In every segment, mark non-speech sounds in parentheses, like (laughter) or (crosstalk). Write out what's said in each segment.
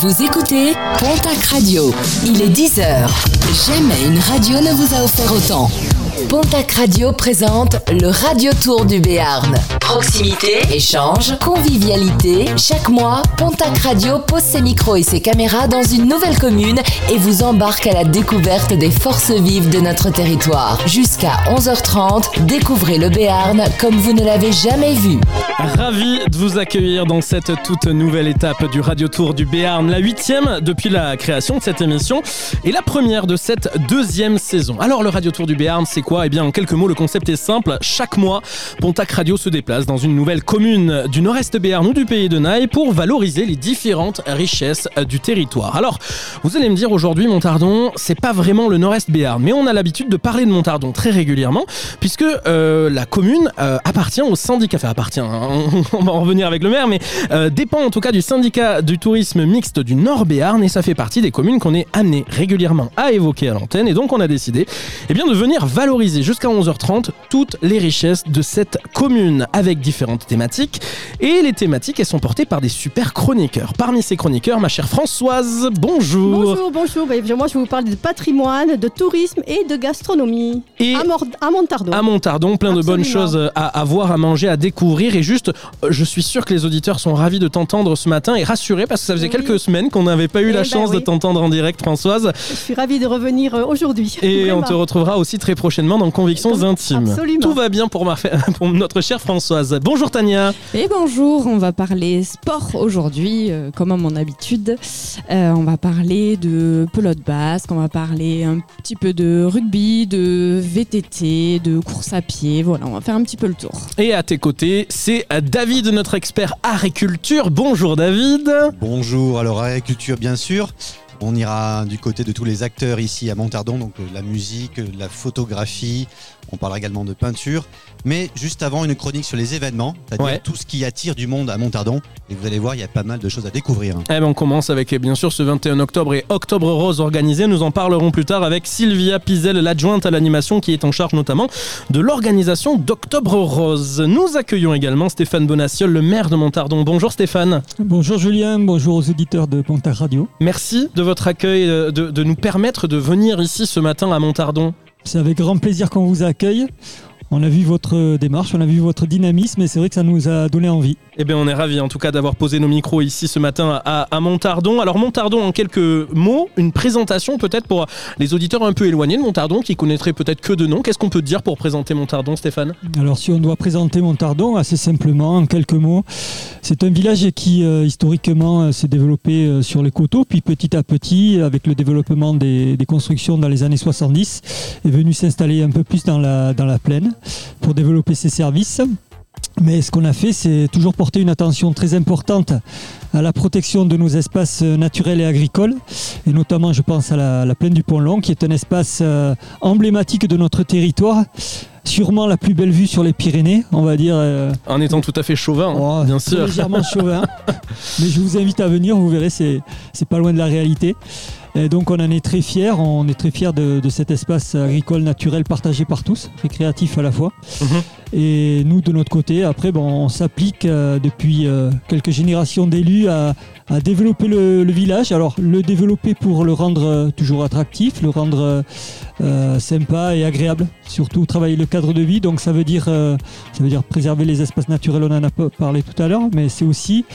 Vous écoutez Pontac Radio. Il est 10h. Jamais une radio ne vous a offert autant. Pontac Radio présente le Radio Tour du Béarn. Proximité, échange, convivialité. Chaque mois, Pontac Radio pose ses micros et ses caméras dans une nouvelle commune et vous embarque à la découverte des forces vives de notre territoire. Jusqu'à 11h30, découvrez le Béarn comme vous ne l'avez jamais vu. Ravi de vous accueillir dans cette toute nouvelle étape du Radio Tour du Béarn, la huitième depuis la création de cette émission et la première de cette deuxième saison. Alors le Radio Tour du Béarn, c'est quoi Eh bien en quelques mots, le concept est simple. Chaque mois, Pontac Radio se déplace dans une nouvelle commune du nord-est Béarn ou du pays de Naï pour valoriser les différentes richesses du territoire. Alors, vous allez me dire aujourd'hui, Montardon, c'est pas vraiment le nord-est Béarn, mais on a l'habitude de parler de Montardon très régulièrement puisque euh, la commune euh, appartient au syndicat, enfin appartient, hein, (laughs) on va en revenir avec le maire, mais euh, dépend en tout cas du syndicat du tourisme mixte du Nord Béarn et ça fait partie des communes qu'on est amené régulièrement à évoquer à l'antenne et donc on a décidé eh bien, de venir valoriser jusqu'à 11h30 toutes les richesses de cette commune avec différentes thématiques et les thématiques elles sont portées par des super chroniqueurs. Parmi ces chroniqueurs, ma chère Françoise, bonjour. Bonjour, bonjour. Bah, moi, je vous parler de patrimoine, de tourisme et de gastronomie. Et à, Montardon. à Montardon, plein de bonnes choses à, à voir, à manger, à découvrir. Et juste, euh, je suis sûr que les auditeurs sont ravis de t'entendre ce matin et rassurés parce que ça faisait Oui. quelques semaines qu'on n'avait pas eu Eh la ben chance de t'entendre en direct, Françoise. Je suis ravie de revenir euh, aujourd'hui. Et (laughs) on te retrouvera aussi très prochainement dans Convictions Comme- Intimes. absolument. Tout va bien pour, ma, (laughs) pour notre chère Françoise. Bonjour Tania. Et bonjour, on va parler sport aujourd'hui, euh, comme à mon habitude. Euh, on va parler de pelote basque, on va parler un petit peu de rugby, de VTT, de course à pied. Voilà, on va faire un petit peu le tour. Et à tes côtés, c'est David, notre expert agriculture. Bonjour David. Bonjour, alors agriculture bien sûr. On ira du côté de tous les acteurs ici à Montardon, donc euh, la musique, euh, la photographie, on parlera également de peinture. Mais juste avant, une chronique sur les événements, c'est-à-dire Ouais. tout ce qui attire du monde à Montardon. Et vous allez voir, il y a pas mal de choses à découvrir. Eh ben, on commence avec bien sûr ce 21 octobre et Octobre Rose organisé. Nous en parlerons plus tard avec Sylvia Pizel, l'adjointe à l'animation qui est en charge notamment de l'organisation d'Octobre Rose. Nous accueillons également Stéphane Bonaciol, le maire de Montardon. Bonjour Stéphane. Bonjour Julien, bonjour aux auditeurs de Pontac Radio. Merci de votre accueil, euh, de, de nous permettre de venir ici ce matin à Montardon. C'est avec grand plaisir qu'on vous accueille. On a vu votre démarche, on a vu votre dynamisme et c'est vrai que ça nous a donné envie. Eh bien, on est ravis en tout cas d'avoir posé nos micros ici ce matin à, Montardon. Alors, Montardon, en quelques mots, une présentation peut-être pour les auditeurs un peu éloignés de Montardon qui connaîtraient peut-être que de nom. Qu'est-ce qu'on peut dire pour présenter Montardon, Stéphane? Alors si on doit présenter Montardon assez simplement, en quelques mots, c'est un village qui euh, historiquement euh, s'est développé euh, sur les coteaux, puis petit à petit, avec le développement des, constructions dans les années 70, est venu s'installer un peu plus dans la plaine pour développer ses services. Mais ce qu'on a fait, c'est toujours porter une attention très importante à la protection de nos espaces naturels et agricoles. Et notamment, je pense à la, la plaine du Pont-Long, qui est un espace euh, emblématique de notre territoire. Sûrement la plus belle vue sur les Pyrénées, on va dire. euh, En étant tout à fait chauvin, hein, oh, bien sûr. Légèrement chauvin. (laughs) Mais je vous invite à venir, vous verrez, c'est pas loin de la réalité. Et donc on en est très fiers, on est très fiers de, de cet espace agricole naturel partagé par tous, récréatif à la fois. Mhm. Et nous de notre côté, après, bon, on s'applique euh, depuis euh, quelques générations d'élus à, à développer le, le village. Alors le développer pour le rendre euh, toujours attractif, le rendre sympa et agréable. Surtout travailler le cadre de vie. Donc ça veut dire, ça veut dire préserver les espaces naturels. On en a parlé tout à l'heure, mais c'est aussi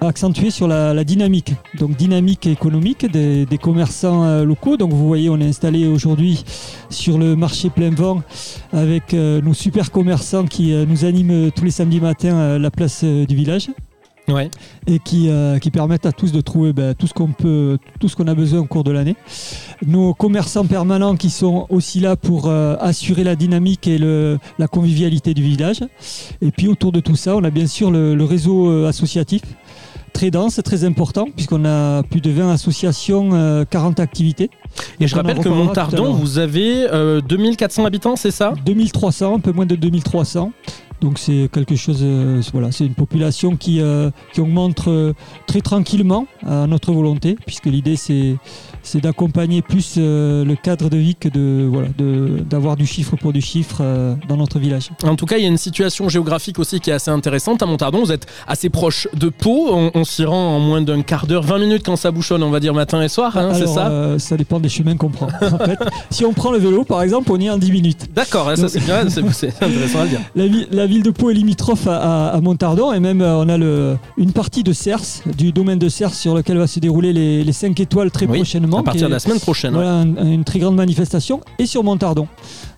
accentuer sur la, la dynamique. Donc dynamique économique des, des commerçants euh, locaux. Donc vous voyez, on est installé aujourd'hui sur le marché plein vent avec euh, nos super commerçants qui euh, nous animent tous les samedis matins à la place du village Ouais. et qui, euh, qui permettent à tous de trouver ben, tout ce qu'on peut, tout ce qu'on a besoin au cours de l'année. Nos commerçants permanents qui sont aussi là pour euh, assurer la dynamique et le, la convivialité du village. Et puis autour de tout ça, on a bien sûr le, le réseau associatif très dense, très important, puisqu'on a plus de 20 associations, euh, 40 activités. Et je Donc rappelle que Montardon, vous avez euh, 2400 habitants, c'est ça? 2300, un peu moins de 2300. Donc c'est quelque chose, euh, voilà, c'est une population qui, euh, qui augmente euh, très tranquillement à notre volonté, puisque l'idée c'est c'est d'accompagner plus euh, le cadre de vie que de voilà de- d'avoir du chiffre pour du chiffre euh, dans notre village. En tout cas, il y a une situation géographique aussi qui est assez intéressante. À Montardon, vous êtes assez proche de Pau. On, on s'y rend en moins d'un quart d'heure, 20 minutes quand ça bouchonne, on va dire matin et soir, hein, c'est ça euh, ça dépend des chemins qu'on prend. En fait, (laughs) si on prend le vélo, par exemple, on y est en 10 minutes. D'accord, ça c'est bien, c'est c'est (laughs) intéressant à le dire. La, vi- la ville de Pau est limitrophe à, à- à Montardon et même on a le, une partie de Cers, du domaine de Cers sur lequel va se dérouler les, les 5 étoiles très Oui, prochainement. À partir de la semaine prochaine. ouais. Voilà, un- une très grande manifestation et sur Montardon.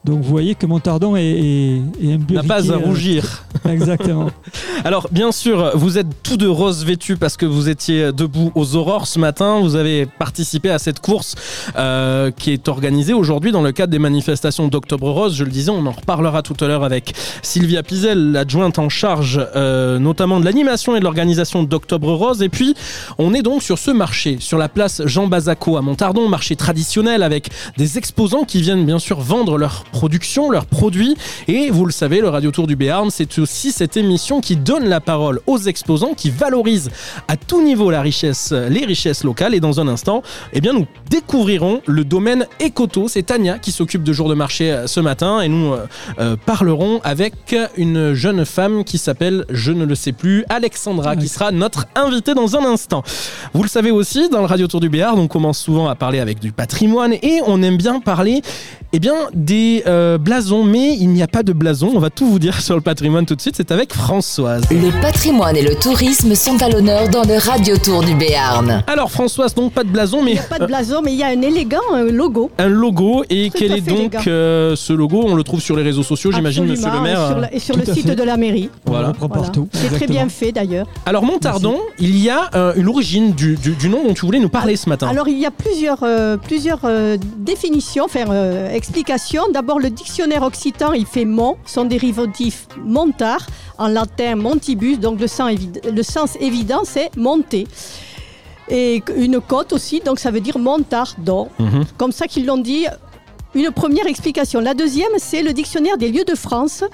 Donc vous voyez que Montardon est, est, est N'a pas à euh, rougir. (laughs) Exactement. (laughs) Alors, bien sûr, vous êtes tous de rose vêtus parce que vous étiez debout aux aurores ce matin. Vous avez participé à cette course euh, qui est organisée aujourd'hui dans le cadre des manifestations d'Octobre Rose. Je le disais, on en reparlera tout à l'heure avec Sylvia Pizel, l'adjointe en charge euh, notamment de l'animation et de l'organisation d'Octobre Rose. Et puis, on est donc sur ce marché, sur la place Jean Bazaco à Montardon, marché traditionnel avec des exposants qui viennent bien sûr vendre leurs productions, leurs produits. Et vous le savez, le Radio Tour du Béarn, c'est aussi cette émission qui donne la parole aux exposants, qui valorise à tout niveau la richesse, les richesses locales. Et dans un instant, eh bien, nous découvrirons le domaine Ecoto. C'est Tania qui s'occupe de jour de marché euh, ce matin et nous euh, euh, parlerons avec une jeune femme qui s'appelle, je ne le sais plus, Alexandra, qui sera notre invitée dans un instant. Vous le savez aussi, dans le Radio Tour du Béarn, on commence souvent à parler avec du patrimoine et on aime bien parler eh bien, des euh, blasons, mais il n'y a pas de blason. On va tout vous dire (laughs) sur le patrimoine tout de suite. C'est avec Françoise. Le patrimoine et le tourisme sont à l'honneur dans le Radio Tour du Béarn. Alors Françoise, donc pas de blason, mais Il n'y a pas de blason, mais il y a un élégant logo. un logo. Et quel est donc euh, ce logo? On le trouve sur les réseaux sociaux, j'imagine, monsieur le maire. Et sur, la- et sur Tout le site fait. de la mairie. Voilà. Voilà. partout. C'est très bien fait d'ailleurs. Alors Montardon, il y a euh, une origine du, du- du nom dont tu voulais nous parler ce matin. Alors il y a plusieurs, euh, plusieurs euh, définitions, enfin euh, explications. D'abord le dictionnaire occitan, il fait mont, son dérivatif montard, en latin montibus, donc le sens, le sens évident c'est monter. Et une côte aussi, donc ça veut dire montardon. Mhm. Comme ça qu'ils l'ont dit. Une première explication. La deuxième, c'est le dictionnaire des lieux de France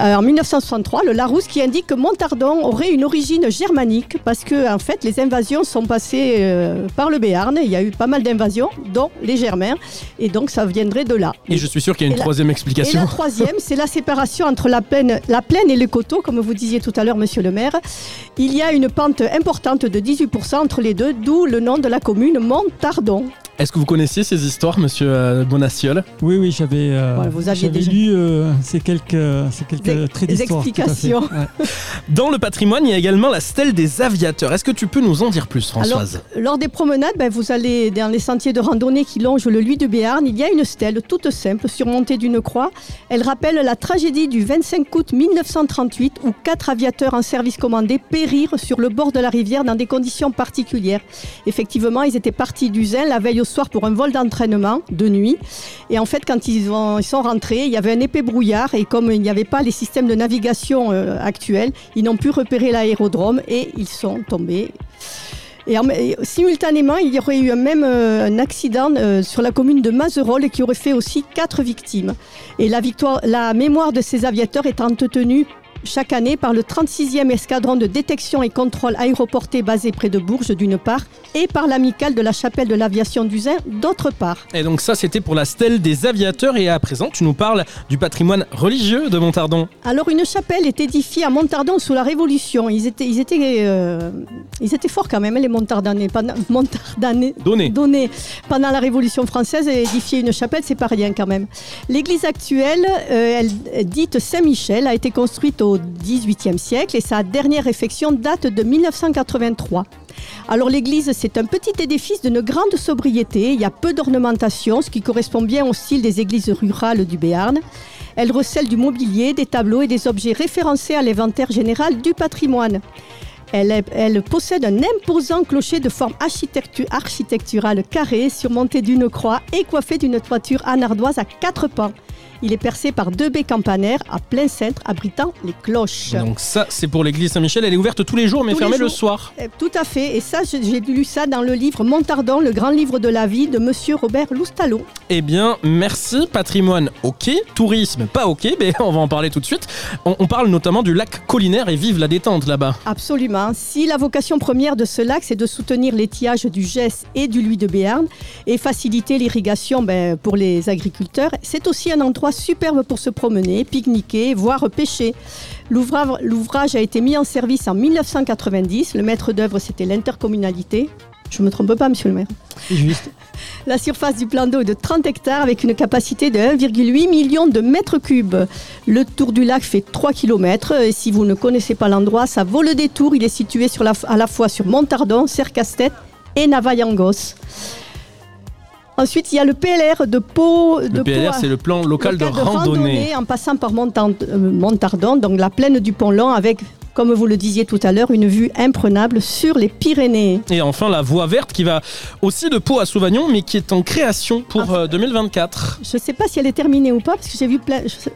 euh, en 1963, le Larousse, qui indique que Montardon aurait une origine germanique parce que, en fait, les invasions sont passées euh, par le Béarn. Il y a eu pas mal d'invasions, dont les Germains, et donc ça viendrait de là. Et je suis sûr qu'il y a une Et la- troisième Et explication. la troisième, c'est la séparation entre la plaine, la plaine et le coteau, comme vous disiez tout à l'heure, monsieur le maire. Il y a une pente importante de 18% entre les deux, d'où le nom de la commune Montardon. Est-ce que vous connaissiez ces histoires, monsieur euh, Oui, oui, j'avais euh, Voilà, vous aviez j'avais déjà- lu euh, ces quelques, ces quelques Des- traits des d'histoire. explications. Ouais. (laughs) Dans le patrimoine, il y a également la stèle des aviateurs. Est-ce que tu peux nous en dire plus, Françoise Lors des promenades, ben, vous allez dans les sentiers de randonnée qui longent le Luy de Béarn. Il y a une stèle toute simple surmontée d'une croix. Elle rappelle la tragédie du 25 août 1938 où quatre aviateurs en service commandé périrent sur le bord de la rivière dans des conditions particulières. Effectivement, ils étaient partis d'Usain la veille au soir pour un vol d'entraînement de nuit. Et en fait, quand ils, ont- ils sont rentrés, il y avait un épais brouillard et comme il n'y avait pas les systèmes de navigation euh, actuels, ils n'ont pu repérer l'aérodrome et ils sont tombés. Et, en- et simultanément, il y aurait eu même euh, un accident euh, sur la commune de Mazerolles qui aurait fait aussi quatre victimes. Et la, la mémoire de ces aviateurs est entretenue chaque année par le 36e escadron de détection et contrôle aéroporté basé près de Bourges d'une part et par l'amicale de la chapelle de l'aviation d'Usain d'autre part. Et donc ça, c'était pour la stèle des aviateurs. Et à présent, tu nous parles du patrimoine religieux de Montardon. Alors une chapelle est édifiée à Montardon sous la Révolution. Ils étaient, ils étaient, euh, ils étaient forts quand même, hein, les Montardannais. Pendant- (laughs) Montardannais Donné. donné pendant la Révolution française et édifier une chapelle, c'est pas rien quand même. L'église actuelle, euh, elle, dite Saint-Michel, a été construite au XVIIIe siècle et sa dernière réfection date de 1983. Alors l'église, c'est un petit édifice d'une grande sobriété. Il y a peu d'ornementation, ce qui correspond bien au style des églises rurales du Béarn. Elle recèle du mobilier, des tableaux et des objets référencés à l'inventaire général du patrimoine. Elle, possède un imposant clocher de forme architectu- architecturale carré surmonté d'une croix et coiffé d'une toiture en ardoise à quatre pans. Il est percé par deux baies campanaires à plein cintre abritant les cloches. Donc ça, c'est pour l'église Saint-Michel. Elle est ouverte tous les jours, mais Tous fermée le soir. Euh, Tout à fait. Et ça, j'ai lu ça dans le livre Montardon, le grand livre de la vie de Monsieur Robert Loustalot. Eh bien, merci. Patrimoine, ok. Tourisme, pas ok, (laughs) mais on va en parler tout de suite. On, on parle notamment du lac collinaire et vive la détente là-bas. Absolument. Si la vocation première de ce lac, c'est de soutenir l'étiage du Gesse et du Luy de Béarn et faciliter l'irrigation ben, pour les agriculteurs, c'est aussi un endroit superbe pour se promener, pique-niquer, voire pêcher. L'ouvrage a été mis en service en 1990. Le maître d'œuvre, c'était l'intercommunalité. Je ne me trompe pas, monsieur le maire. C'est juste. (laughs) La surface du plan d'eau est de 30 hectares avec une capacité de 1,8 million de mètres cubes. Le tour du lac fait 3 km et si vous ne connaissez pas l'endroit, ça vaut le détour. Il est situé sur la- à la fois sur Montardon, Cercastet et Navayangos. Ensuite, il y a le PLR de Pau. de Le PLR, c'est le plan local, de, randonnée. en passant par euh, Montardon, donc la plaine du Pont-Long avec, comme vous le disiez tout à l'heure, une vue imprenable sur les Pyrénées. Et enfin, la voie verte qui va aussi de Pau à Sauvagnon, mais qui est en création pour Ah. euh, 2024. Je ne sais pas si elle est terminée ou pas, parce que j'ai vu plein. je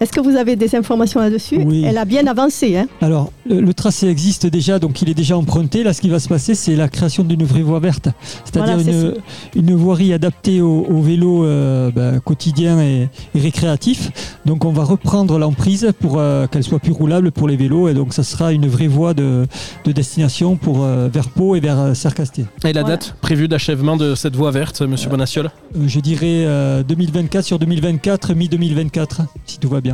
Est-ce que vous avez des informations là-dessus Oui. Elle a bien avancé. Hein Alors, le, le tracé existe déjà, donc il est déjà emprunté. Là, ce qui va se passer, c'est la création d'une vraie voie verte, c'est-à-dire Voilà, une, une voirie adaptée au, au vélo euh, ben, quotidien et, et récréatif. Donc, on va reprendre l'emprise pour euh, qu'elle soit plus roulable pour les vélos, et donc ça sera une vraie voie de, de destination pour euh, vers Pau et vers euh, Cercasté. Et la Voilà. date prévue d'achèvement de cette voie verte, monsieur Bonaciol je dirais euh, 2024 sur 2024, mi-2024, si tout va bien.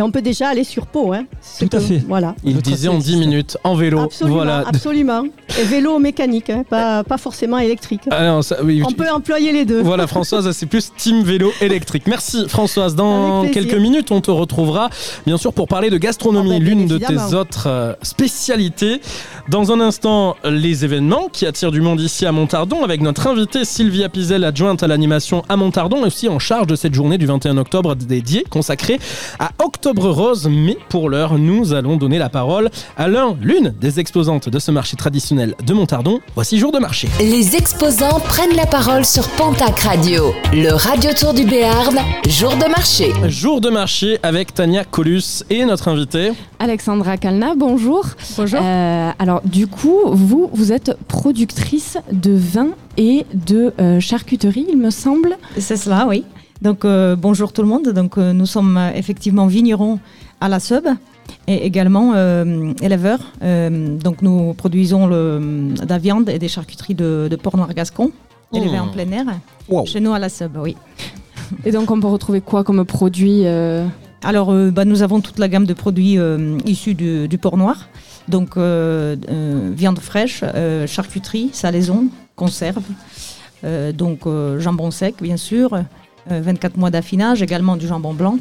Mais on peut déjà aller sur Pau. Hein Tout à que- fait. Voilà. Il disait en 10 existe. minutes, en vélo. Absolument, Voilà. absolument. Et vélo mécanique, hein, pas, pas forcément électrique. Ah non, ça- oui, On peut employer les deux. Voilà (laughs) Françoise, c'est plus team vélo électrique. Merci Françoise. Dans quelques minutes, on te retrouvera bien sûr pour parler de gastronomie, Ah bah, l'une de tes autres euh, spécialités. Dans un instant, les événements qui attirent du monde ici à Montardon avec notre invitée Sylvia Pizel, adjointe à l'animation à Montardon et aussi en charge de cette journée du 21 octobre dédiée consacrée à Octobre Rose. Mais pour l'heure, nous allons donner la parole à l'un, l'une des exposantes de ce marché traditionnel de Montardon. Voici jour de marché. Les exposants prennent la parole sur Pontac Radio, le radio tour du Béarn, jour de marché. Jour de marché avec Tania Colus et notre invité. Alexandra Kalna, bonjour. Bonjour. Euh, alors du coup, vous, vous êtes productrice de vin et de euh, charcuterie, il me semble. C'est cela, oui. Donc euh, bonjour tout le monde. Donc euh, nous sommes euh, effectivement vignerons à la Sub et également euh, éleveurs. Donc nous produisons le, de la viande et des charcuteries de, de porc noir gascon élevés Mmh. en plein air Wow. chez nous à la Sub, oui. (laughs) Et donc on peut retrouver quoi comme produit Alors bah, nous avons toute la gamme de produits issus du, du porc noir. Donc viande fraîche, charcuterie, salaison, conserve. Donc jambon sec bien sûr, 24 mois d'affinage, également du jambon blanc,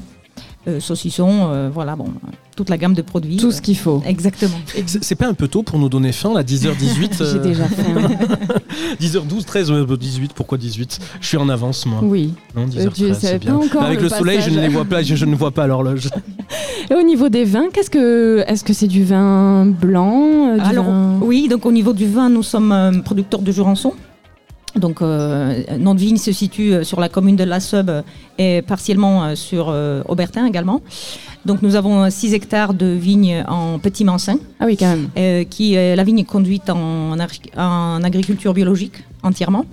euh, saucisson, euh, voilà, bon, euh, toute la gamme de produits. Tout ce qu'il faut. Euh, Exactement. C'est pas un peu tôt pour nous donner faim, là, 10h18 (laughs) J'ai euh, déjà fait. un. 10h12, 13, ouais, bah, 18, pourquoi 18 Je suis en avance, moi. Oui. Non, Euh, tu 10h13, savais c'est pas bien. encore Avec le le, soleil, je ne les vois pas, je, je ne vois pas l'horloge. (laughs) Et au niveau des vins, qu'est-ce que est-ce que c'est du vin blanc, euh, du Alors vin- oui, donc au niveau du vin, nous sommes euh, producteurs de Jurançon. Donc euh, notre vigne se situe euh, sur la commune de La Sub et partiellement euh, sur euh, Aubertin également. Donc nous avons 6 hectares de vignes en petit mancin, Ah oui, quand même. euh, qui la vigne est conduite en, agri- en agriculture biologique entièrement.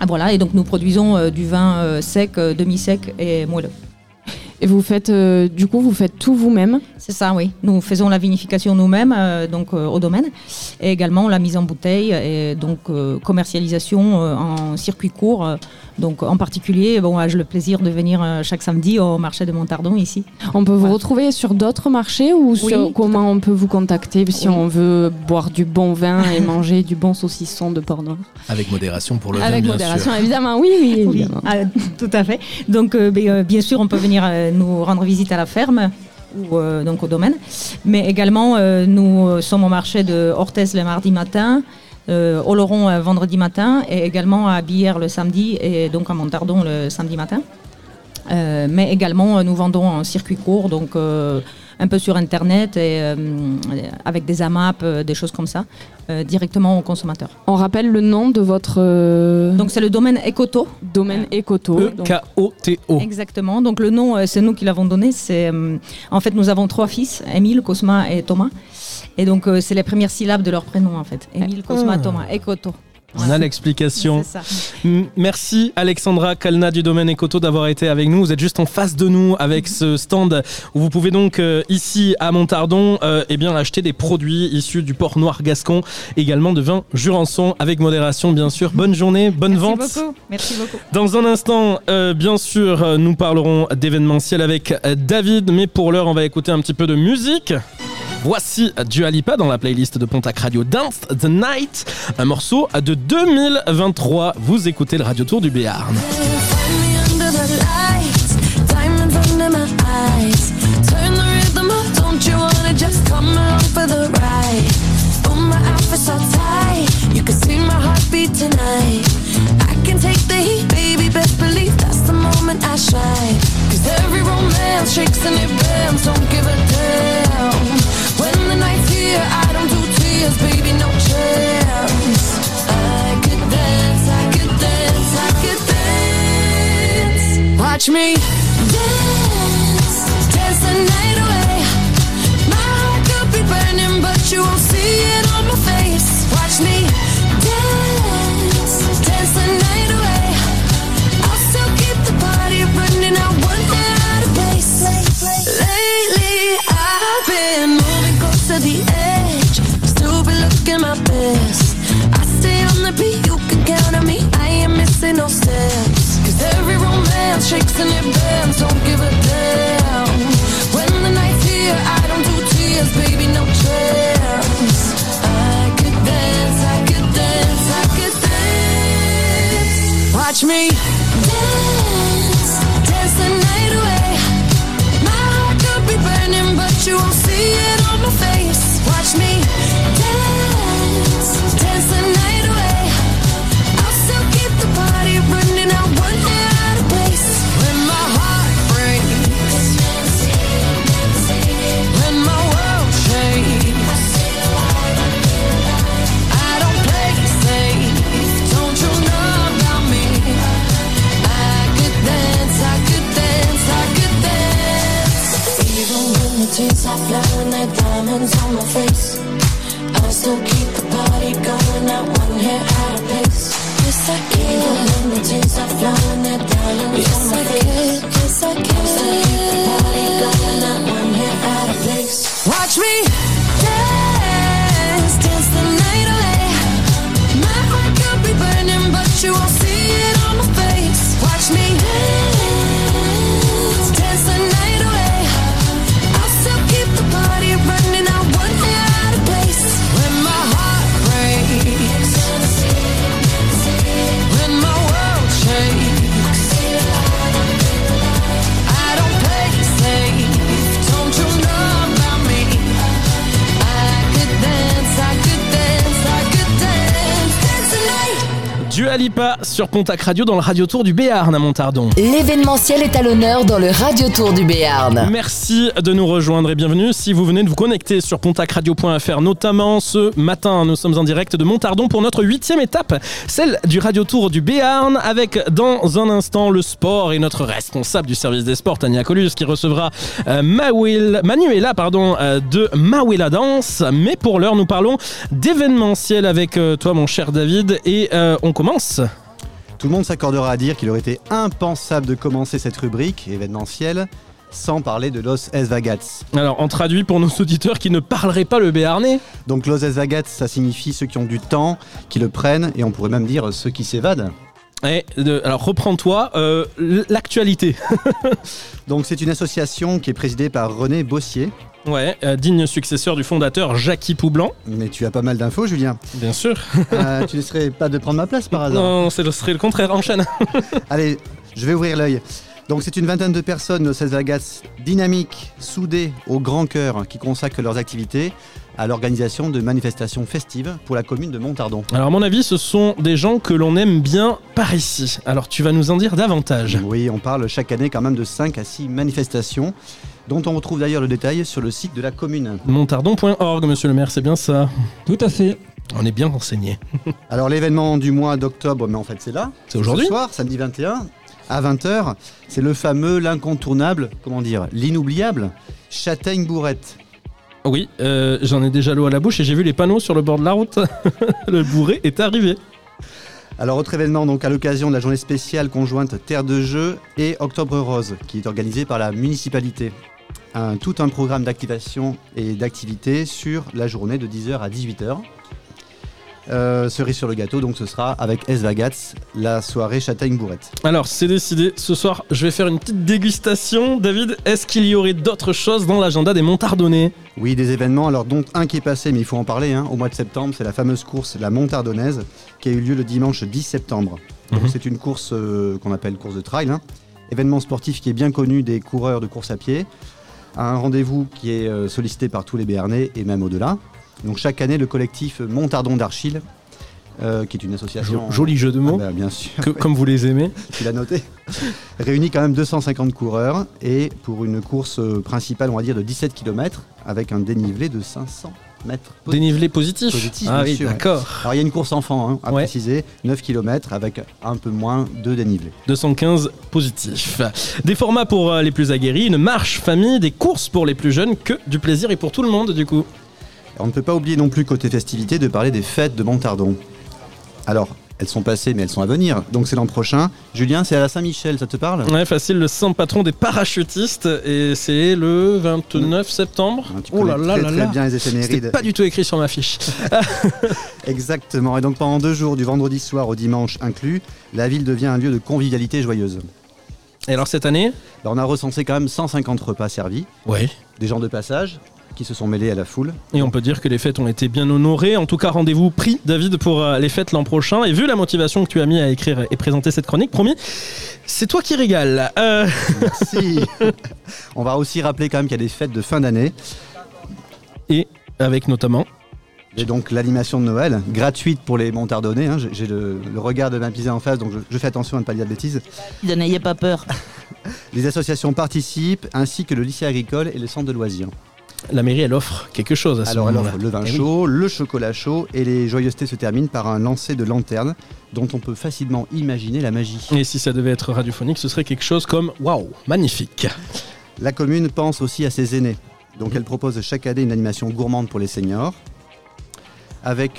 Ah, voilà, et donc nous produisons du vin sec, demi-sec et moelleux. Et vous faites, euh, du coup, vous faites tout vous-même. C'est ça, oui. Nous faisons la vinification nous-mêmes, euh, donc euh, au domaine, et également la mise en bouteille et donc commercialisation en circuit court. Donc en particulier, bon, j'ai le plaisir de venir euh, chaque samedi au marché de Montardon ici. On peut vous Voilà. retrouver sur d'autres marchés ou sur- à comment on peut vous contacter si Oui. on veut boire du bon vin et (laughs) manger du bon saucisson de porc noir? Avec modération pour le vin, Avec bien modération, sûr. évidemment. Oui, oui, Oui, ah, tout à fait. Donc euh, euh, bien sûr, on peut venir euh, nous rendre visite à la ferme ou euh, donc au domaine, mais également euh, nous sommes au marché de Orthez le mardi matin. Euh, au Laurent euh, vendredi matin et également à Bière le samedi et donc à Montardon le samedi matin. Euh, mais également, euh, nous vendons en circuit court, donc un peu sur Internet et euh, avec des AMAP, euh, des choses comme ça, euh, directement aux consommateurs. On rappelle le nom de votre euh, Donc c'est le domaine Ecoto. domaine Ecoto. E E-K-O-T-O. Exactement. Donc le nom, c'est nous qui l'avons donné. C'est euh, en fait nous avons trois fils, Émile, Cosma et Thomas. Et donc euh, c'est les premières syllabes de leur prénom en fait. Émile, Cosma, Ah. Thomas, Ecoto. On a l'explication. Merci Alexandra Kalna du domaine Ecoto d'avoir été avec nous. Vous êtes juste en face de nous avec ce stand où vous pouvez donc euh, ici à Montardon euh, eh bien acheter des produits issus du port noir gascon, également de vin Jurançon avec modération bien sûr. Bonne journée, bonne Merci vente. beaucoup. Merci beaucoup. Dans un instant, euh, bien sûr, euh, nous parlerons d'événementiel avec David, mais pour l'heure, on va écouter un petit peu de musique. Voici Dua Lipa dans la playlist de Pontac Radio Dance the Night, un morceau de 2023. Vous écoutez le Radio Tour du Béarn. Dance. Watch me dance, dance the night away. My heart could be burning, but you won't see it on my face. Watch me shakes and it bends. Don't give a damn. When the night's here, I don't do tears, baby, no chance. I could dance, I could dance, I could dance. Watch me dance, the tears are flowing, like diamonds on my face. I still keep the party going, not one hair out of place. Yes, I can. Even when the tears are flowing, like diamonds on my face. Yes, I can. I still keep the party going, not one hair out of place. Watch me dance, dance the night away. My heart could be burning, but you won't see night. Dua Lipa sur Pontac Radio dans le Radio Tour du Béarn à Montardon. L'événementiel est à l'honneur dans le Radio Tour du Béarn. Merci de nous rejoindre et bienvenue si vous venez de vous connecter sur pontacradio.fr, notamment ce matin. Nous sommes en direct de Montardon pour notre huitième étape, celle du Radio Tour du Béarn, avec dans un instant le sport et notre responsable du service des sports, Tania Colus, qui recevra euh, Mawil- Manuela pardon, euh, de Mawila Danse. Mais pour l'heure, nous parlons d'événementiel avec euh, toi, mon cher David, et euh, on commence. Tout le monde s'accordera à dire qu'il aurait été impensable de commencer cette rubrique événementielle sans parler de Los Esvagats. Alors, on traduit pour nos auditeurs qui ne parleraient pas le béarnais. Donc Los Esvagats, ça signifie ceux qui ont du temps, qui le prennent, et on pourrait même dire ceux qui s'évadent. Et de- alors reprends-toi, euh, l'actualité. (laughs) Donc c'est une association qui est présidée par René Bossier. Ouais, euh, digne successeur du fondateur Jackie Poublan, Mais tu as pas mal d'infos, Julien. bien sûr. Euh, tu n'essaierais pas de prendre ma place par hasard Non, c'est- ce serait le contraire, enchaîne. (laughs) Allez, je vais ouvrir l'œil. Donc c'est une vingtaine de personnes, Los Esvagats, dynamiques, soudées, au grand cœur, qui consacrent leurs activités à l'organisation de manifestations festives pour la commune de Montardon. Alors à mon avis, ce sont des gens que l'on aime bien par ici. Alors tu vas nous en dire davantage. Oui, on parle chaque année quand même de 5 à 6 manifestations dont on retrouve d'ailleurs le détail sur le site de la commune. Montardon.org, monsieur le maire, c'est bien ça. Tout à fait. On est bien renseigné. (laughs) Alors l'événement du mois d'octobre, mais en fait c'est là. C'est aujourd'hui Ce soir, samedi 21, à 20h, c'est le fameux, l'incontournable, comment dire, l'inoubliable, Châtaigne-Bourrette. Oui, euh, j'en ai déjà l'eau à la bouche et j'ai vu les panneaux sur le bord de la route. (laughs) le bourré est arrivé. Alors autre événement donc à l'occasion de la journée spéciale conjointe Terre de Jeux et Octobre Rose qui est organisé par la municipalité. Un, tout un programme d'activation et d'activité sur la journée de 10h à 18h. Euh, cerise sur le gâteau, donc ce sera avec S. Vagats, la soirée Châtaigne-Bourrette. Alors, c'est décidé. Ce soir, je vais faire une petite dégustation. David, est-ce qu'il y aurait d'autres choses dans l'agenda des Montardonnais? Oui, des événements, alors dont un qui est passé, mais il faut en parler, hein, au mois de septembre, c'est la fameuse course La Montardonnaise, qui a eu lieu le dimanche 10 septembre. Donc Mhm. c'est une course euh, qu'on appelle course de trail, hein. événement sportif qui est bien connu des coureurs de course à pied, un rendez-vous qui est euh, sollicité par tous les Béarnais et même au-delà. Donc chaque année, le collectif Montardon d'Archil, euh, qui est une association... Jo- Joli jeu de Ah mots, bah, bien sûr, que- comme vous les aimez. (laughs) tu l'as noté, réunit quand même 250 coureurs et pour une course euh, principale, on va dire, de 17 km avec un dénivelé de 500 mètres. Dénivelé positif. Positif, ah bien oui, sûr. d'accord. Alors il y a une course enfant, hein, à Ouais. préciser, 9 km avec un peu moins de dénivelé. 215 positifs. Des formats pour euh, les plus aguerris, une marche famille, des courses pour les plus jeunes, que du plaisir et pour tout le monde du coup. On ne peut pas oublier non plus côté festivités de parler des fêtes de Montardon. Alors, elles sont passées mais elles sont à venir, donc c'est l'an prochain. Julien, c'est à la Saint-Michel, ça te parle? Ouais, facile, le saint patron des parachutistes et c'est le 29 septembre. Hein, Tu Oh là là très, là là. bien les éphémérides. pas du tout écrit sur ma fiche. (laughs) Exactement, et donc pendant deux jours, du vendredi soir au dimanche inclus, la ville devient un lieu de convivialité joyeuse. Et alors cette année? Alors, on a recensé quand même 150 repas servis, Oui. des gens de passage qui se sont mêlés à la foule. Et on peut dire que les fêtes ont été bien honorées. En tout cas, rendez-vous pris, David, pour euh, les fêtes l'an prochain. Et vu la motivation que tu as mis à écrire et présenter cette chronique, promis, c'est toi qui régales. Euh, Merci (laughs) On va aussi rappeler quand même qu'il y a des fêtes de fin d'année. et avec notamment. Et donc l'animation de Noël, gratuite pour les Montardonnais. hein. J'ai j'ai le, le regard de ma pisée en face, donc je, je fais attention à ne pas dire de bêtises. N'ayez pas peur. (laughs) Les associations participent, ainsi que le lycée agricole et le centre de loisirs. La mairie, elle offre quelque chose à ce Alors elle offre le vin Eh oui. chaud, le chocolat chaud, et les joyeusetés se terminent par un lancer de lanterne, dont on peut facilement imaginer la magie. Et si ça devait être radiophonique, ce serait quelque chose comme waouh, magnifique. La commune pense aussi à ses aînés. Donc elle propose chaque année une animation gourmande pour les seniors, avec,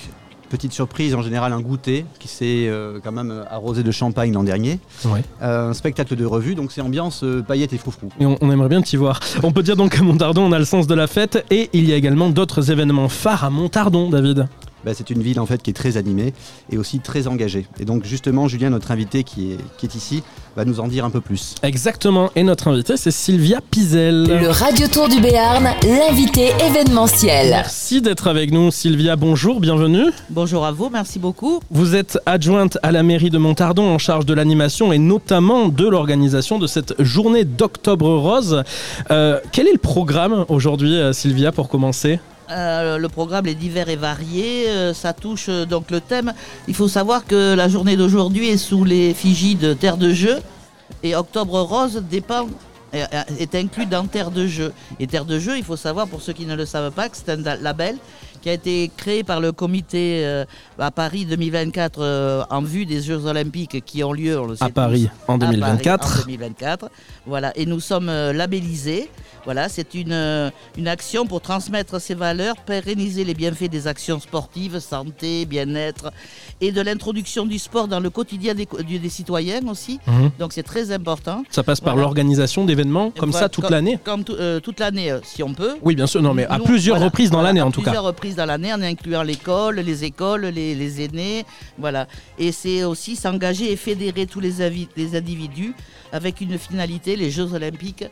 petite surprise, en général un goûter qui s'est euh, quand même euh, arrosé de champagne l'an dernier, Ouais. Euh, un spectacle de revue, donc c'est ambiance euh, paillettes et froufrou. Et on, on aimerait bien t'y voir. On peut dire donc qu'à Montardon, on a le sens de la fête et il y a également d'autres événements phares à Montardon, David. Bah, c'est une ville en fait qui est très animée et aussi très engagée. Et donc justement, Julien, notre invité qui est, qui est ici, va nous en dire un peu plus. Exactement. Et notre invitée, c'est Sylvia Pizel. Le Radio Tour du Béarn, l'invité événementiel. Merci d'être avec nous, Sylvia. Bonjour, bienvenue. Bonjour à vous, merci beaucoup. Vous êtes adjointe à la mairie de Montardon en charge de l'animation et notamment de l'organisation de cette journée d'Octobre Rose. Euh, quel est le programme aujourd'hui, euh, Sylvia, pour commencer? Euh, le programme est divers et varié. euh, ça touche euh, donc le thème. Il faut savoir que la journée d'aujourd'hui est sous l'effigie de Terre de Jeu et Octobre Rose est- inclus dans Terre de Jeu. Et Terre de Jeu, il faut savoir pour ceux qui ne le savent pas que c'est un label qui a été créé par le comité euh, à Paris 2024 euh, en vue des Jeux Olympiques qui ont lieu on le sait à tous, Paris en à Paris 2024 en 2024. Voilà, et nous sommes euh, labellisés. Voilà, c'est une, une action pour transmettre ces valeurs, pérenniser les bienfaits des actions sportives, santé, bien-être et de l'introduction du sport dans le quotidien des, des citoyens aussi. Mhm. Donc c'est très important. Ça passe par l'organisation d'événements comme Voilà, ça toute l'année Comme tout- euh, toute l'année, si on peut. Oui, bien sûr, non, mais à Nous, plusieurs voilà, reprises dans l'année en tout cas. Plusieurs reprises dans l'année, en incluant l'école, les écoles, les, aînés, voilà. Et c'est aussi s'engager et fédérer tous les individus avec une finalité, les Jeux Olympiques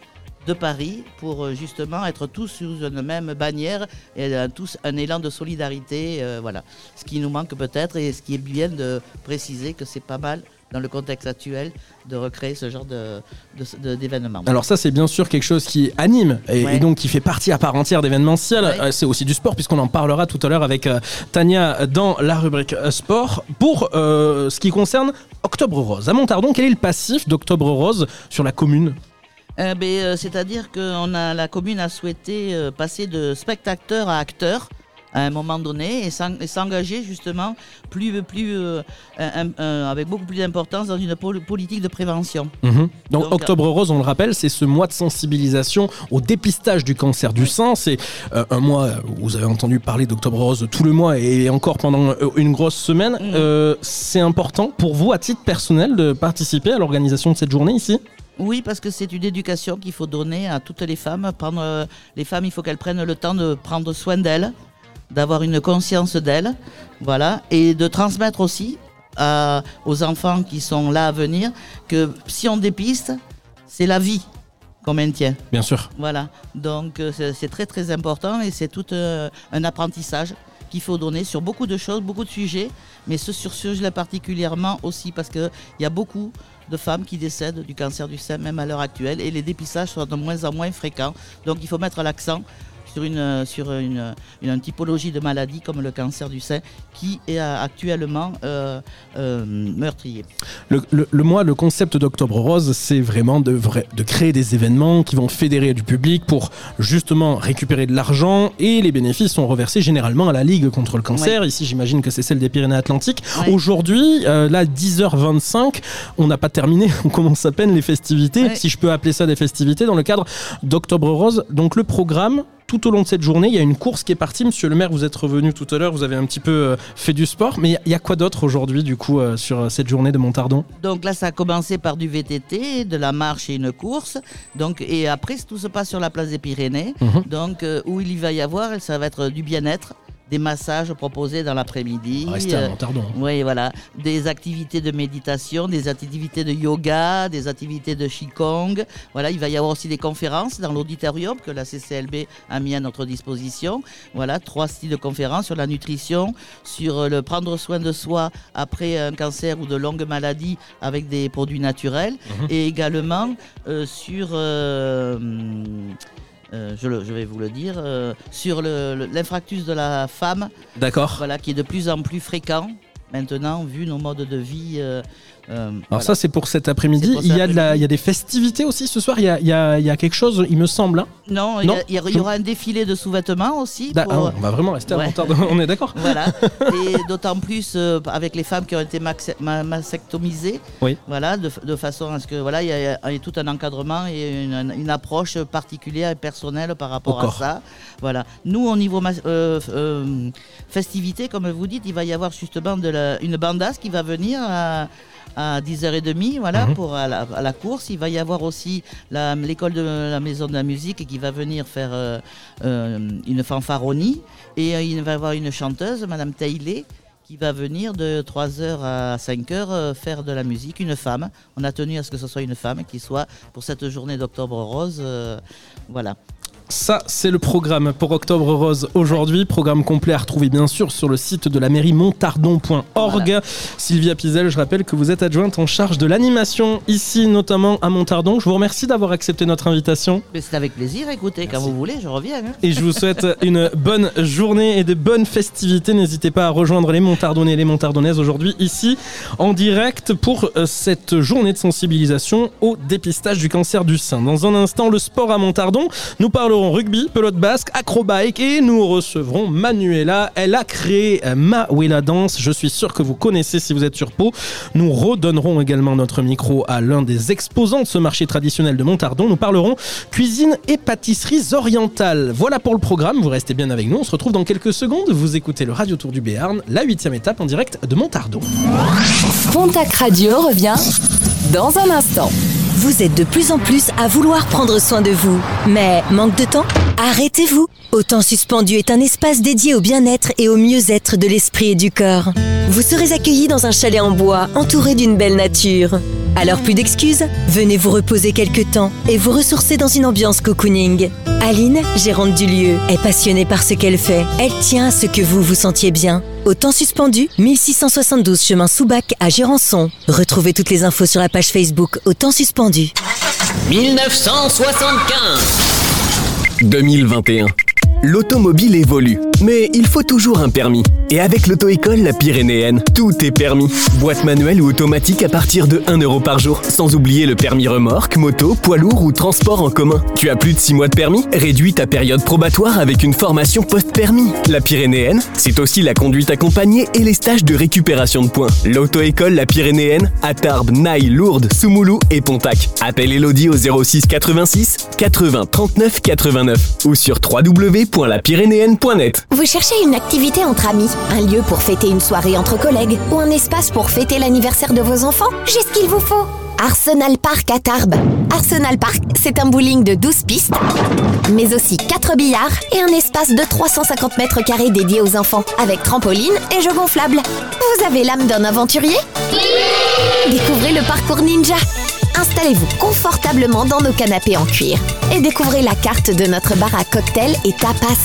de Paris, pour euh, justement être tous sous une même bannière et euh, tous un élan de solidarité, euh, voilà. Ce qui nous manque peut-être et ce qui est bien de préciser que c'est pas mal dans le contexte actuel de recréer ce genre de, de- de- d'événement. Alors ça c'est bien sûr quelque chose qui anime et, Ouais. et donc qui fait partie à part entière d'événementiel. Ouais. Euh, c'est aussi du sport puisqu'on en parlera tout à l'heure avec euh, Tania dans la rubrique euh, sport. Pour euh, ce qui concerne Octobre Rose, à Montardon, quel est le passif d'Octobre Rose sur la commune? Euh, ben, euh, C'est-à-dire que on a, la commune a souhaité passer de spectateur à acteur à un moment donné et s'en- et s'engager justement plus, plus, euh, un- un- avec beaucoup plus d'importance dans une pol- politique de prévention. Mhm. Donc, Donc, Octobre Rose, on le rappelle, c'est ce mois de sensibilisation au dépistage du cancer du sein. C'est euh, un mois vous avez entendu parler d'Octobre Rose tout le mois et encore pendant euh, une grosse semaine. Euh, c'est important pour vous, à titre personnel, de participer à l'organisation de cette journée ici? Oui, parce que c'est une éducation qu'il faut donner à toutes les femmes. Prendre, euh, les femmes, il faut qu'elles prennent le temps de prendre soin d'elles, d'avoir une conscience d'elles, voilà, et de transmettre aussi à- aux enfants qui sont là à venir que si on dépiste, c'est la vie qu'on maintient. Bien sûr. Voilà, donc euh, c'est c'est très très important et c'est tout euh, un apprentissage qu'il faut donner sur beaucoup de choses, beaucoup de sujets, mais ce sur ce sujet-là particulièrement aussi parce qu'il y a beaucoup de femmes qui décèdent du cancer du sein, même à l'heure actuelle, et les dépistages sont de moins en moins fréquents. Donc il faut mettre l'accent sur une, euh, sur une, une, une typologie de maladie comme le cancer du sein qui est euh, actuellement euh, euh, meurtrier. Le, le- le mois, le concept d'Octobre Rose, c'est vraiment de, de créer des événements qui vont fédérer du public pour justement récupérer de l'argent et les bénéfices sont reversés généralement à la Ligue contre le cancer. Ici, j'imagine que c'est celle des Pyrénées-Atlantiques. Ouais. Aujourd'hui, euh, là, 10h25, on n'a pas terminé, (laughs) on commence à peine les festivités, Ouais. si je peux appeler ça des festivités, dans le cadre d'Octobre Rose. Donc le programme, tout au long de cette journée, il y a une course qui est partie. Monsieur le maire, vous êtes revenu tout à l'heure, vous avez un petit peu euh, fait du sport, mais il y a- quoi d'autre aujourd'hui, du coup, euh, sur euh, cette journée de Montardon? Donc là, ça a commencé par du VTT, de la marche et une course. Donc, et après, tout se passe sur la place des Pyrénées. Mhm. Donc, où il y va y avoir, ça va être du bien-être, des massages proposés dans l'après-midi. Restez à euh, oui, voilà. Des activités de méditation, des activités de yoga, des activités de Qigong. Voilà, il va y avoir aussi des conférences dans l'auditorium que la CCLB a mis à notre disposition. Voilà, trois styles de conférences sur la nutrition, sur euh, le prendre soin de soi après un cancer ou de longues maladies avec des produits naturels Mhm. et également euh, sur euh, euh, je, le- je vais vous le dire, euh, sur l'infractus de la femme, D'accord. voilà, qui est de plus en plus fréquent maintenant, vu nos modes de vie. euh, euh, Alors voilà. ça c'est pour cet après-midi. Il y a de la, après-midi. il y a des festivités aussi ce soir. Il y a, il y a- il y a quelque chose, il me semble. hein. non, il y non, a- il y, a- il y aura un défilé de sous-vêtements aussi. Pour- ah, on va vraiment rester à Ouais. Montardon. On est d'accord. (laughs) Voilà, (laughs) et d'autant plus euh, avec les femmes qui ont été mastectomisées, Oui. voilà, de, de façon à ce que voilà, il y, a tout un encadrement et une, une approche particulière et personnelle par rapport Au à corps. ça. Voilà. Nous, au niveau euh, euh, festivité, comme vous dites, il va y avoir justement de la- une bandasse qui va venir à, à 10h30 voilà, Mhm. pour à la, à la course. Il va y avoir aussi l'école de la maison de la musique qui va venir faire euh, euh, une fanfaronie. Et euh, il va y avoir une chanteuse, Madame Taillet, qui va venir de 3h à 5h faire de la musique, une femme. On a tenu à ce que ce soit une femme qui soit pour cette journée d'octobre rose. euh, voilà. Ça, c'est le programme pour Octobre Rose aujourd'hui. Programme complet à retrouver bien sûr sur le site de la mairie montardon.org. Sylvia Pizel, je rappelle que vous êtes adjointe en charge de l'animation ici, notamment à Montardon. Je vous remercie d'avoir accepté notre invitation Mais c'est avec plaisir, écoutez, quand vous voulez, je reviens. hein. et je vous souhaite (laughs) une bonne journée et de bonnes festivités. N'hésitez pas à rejoindre les Montardonnais et les Montardonnaises aujourd'hui ici en direct pour euh, cette journée de sensibilisation au dépistage du cancer du sein. Dans un instant, le sport à Montardon. Nous parlerons rugby, pelote basque, acrobike et nous recevrons Manuela. Elle a créé euh, Mawela Dance. Je suis sûr que vous connaissez si vous êtes sur Pau. Nous redonnerons également notre micro à l'un des exposants de ce marché traditionnel de Montardon. Nous parlerons cuisine et pâtisseries orientales. Voilà pour le programme. Vous restez bien avec nous. On se retrouve dans quelques secondes. Vous écoutez le Radio Tour du Béarn, la huitième étape en direct de Montardon. Pontac Radio revient dans un instant. Vous êtes de plus en plus à vouloir prendre soin de vous. Mais manque de temps? Arrêtez-vous Autant Suspendu est un espace dédié au bien-être et au mieux-être de l'esprit et du corps. Vous serez accueillis dans un chalet en bois entouré d'une belle nature. Alors plus d'excuses, venez vous reposer quelque temps et vous ressourcer dans une ambiance cocooning. Aline, gérante du lieu, est passionnée par ce qu'elle fait. Elle tient à ce que vous vous sentiez bien. Au temps suspendu, 1672 chemin Soubac à Gérançon. Retrouvez toutes les infos sur la page Facebook Au temps suspendu. 1975 2021. L'automobile évolue. Mais il faut toujours un permis. Et avec l'auto-école La Pyrénéenne, tout est permis. Boîte manuelle ou automatique à partir de 1 euro par jour. Sans oublier le permis remorque, moto, poids lourd ou transport en commun. Tu as plus de 6 mois de permis? Réduis ta période probatoire avec une formation post-permis. La Pyrénéenne, c'est aussi la conduite accompagnée et les stages de récupération de points. L'auto-école La Pyrénéenne à Tarbes, Naï, Lourdes, Soumoulou et Pontac. Appelle Elodie au 06 86 80 39 89 ou sur Vous cherchez une activité entre amis, un lieu pour fêter une soirée entre collègues ou un espace pour fêter l'anniversaire de vos enfants J'ai ce qu'il vous faut Arsenal Park à Tarbes. Arsenal Park, c'est un bowling de 12 pistes, mais aussi 4 billards et un espace de 350 mètres carrés dédié aux enfants, avec trampoline et jeux gonflables. Vous avez l'âme d'un aventurier? Découvrez le parcours ninja Installez-vous confortablement dans nos canapés en cuir et découvrez la carte de notre bar à cocktails et tapas.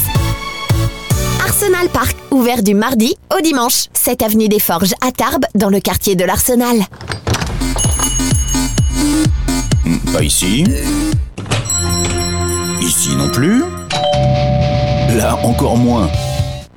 Arsenal Park, ouvert du mardi au dimanche, 7 avenue des Forges à Tarbes, dans le quartier de l'Arsenal. Pas ici. Ici non plus. Là encore moins.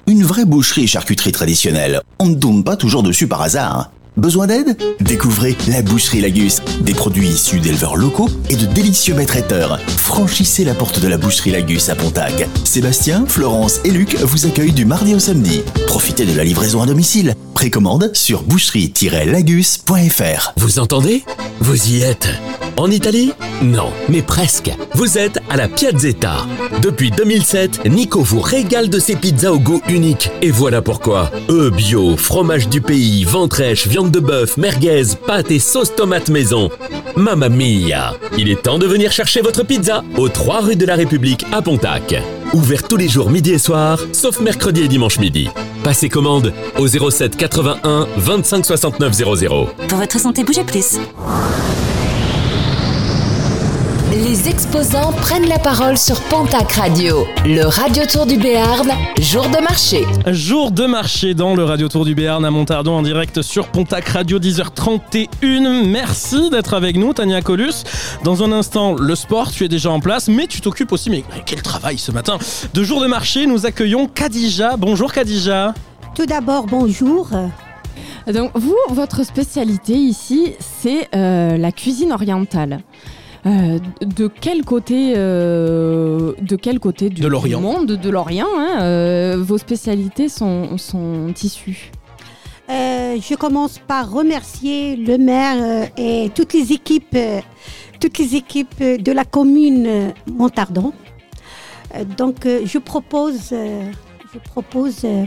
Une vraie boucherie et charcuterie traditionnelle. On ne tourne pas toujours dessus par hasard. Besoin d'aide Découvrez la boucherie Lagus. Des produits issus d'éleveurs locaux et de délicieux maîtres traiteurs. Franchissez la porte de la boucherie Lagus à Pontac. Sébastien, Florence et Luc vous accueillent du mardi au samedi. Profitez de la livraison à domicile. Précommande sur boucherie-lagus.fr. Vous entendez? Vous y êtes? En Italie? Non, mais presque. Vous êtes à la Piazzetta. Depuis 2007, Nico vous régale de ses pizzas au goût unique. Et voilà pourquoi. Eux bio, fromage du pays, ventrèche, viande de bœuf, merguez, pâtes et sauce tomate maison. Mamma mia Il est temps de venir chercher votre pizza aux 3 rue de la République à Pontac. Ouvert tous les jours midi et soir, sauf mercredi et dimanche midi. Passez commande au 07 81 25 69 00. Pour votre santé, bougez plus. Les exposants prennent la parole sur Pontac Radio, le radio tour du Béarn, jour de marché. Jour de marché dans le Radio Tour du Béarn à Montardon en direct sur Pontac Radio 10h31. Merci d'être avec nous Tania Colus. Dans un instant, le sport, tu es déjà en place, mais tu t'occupes aussi, mais quel travail ce matin, de jour de marché. Nous accueillons Kadija. Bonjour Kadija. Tout d'abord, bonjour. Donc vous, votre spécialité ici, c'est euh, la cuisine orientale. Euh, de quel côté, euh, de quel côté du, De l'Orient. du monde, de l'Orient, hein, euh, vos spécialités sont, sont issues Euh, je commence par remercier le maire euh, et toutes les équipes, toutes les équipes de la commune Montardon. Euh, donc, euh, je propose, euh, je propose euh,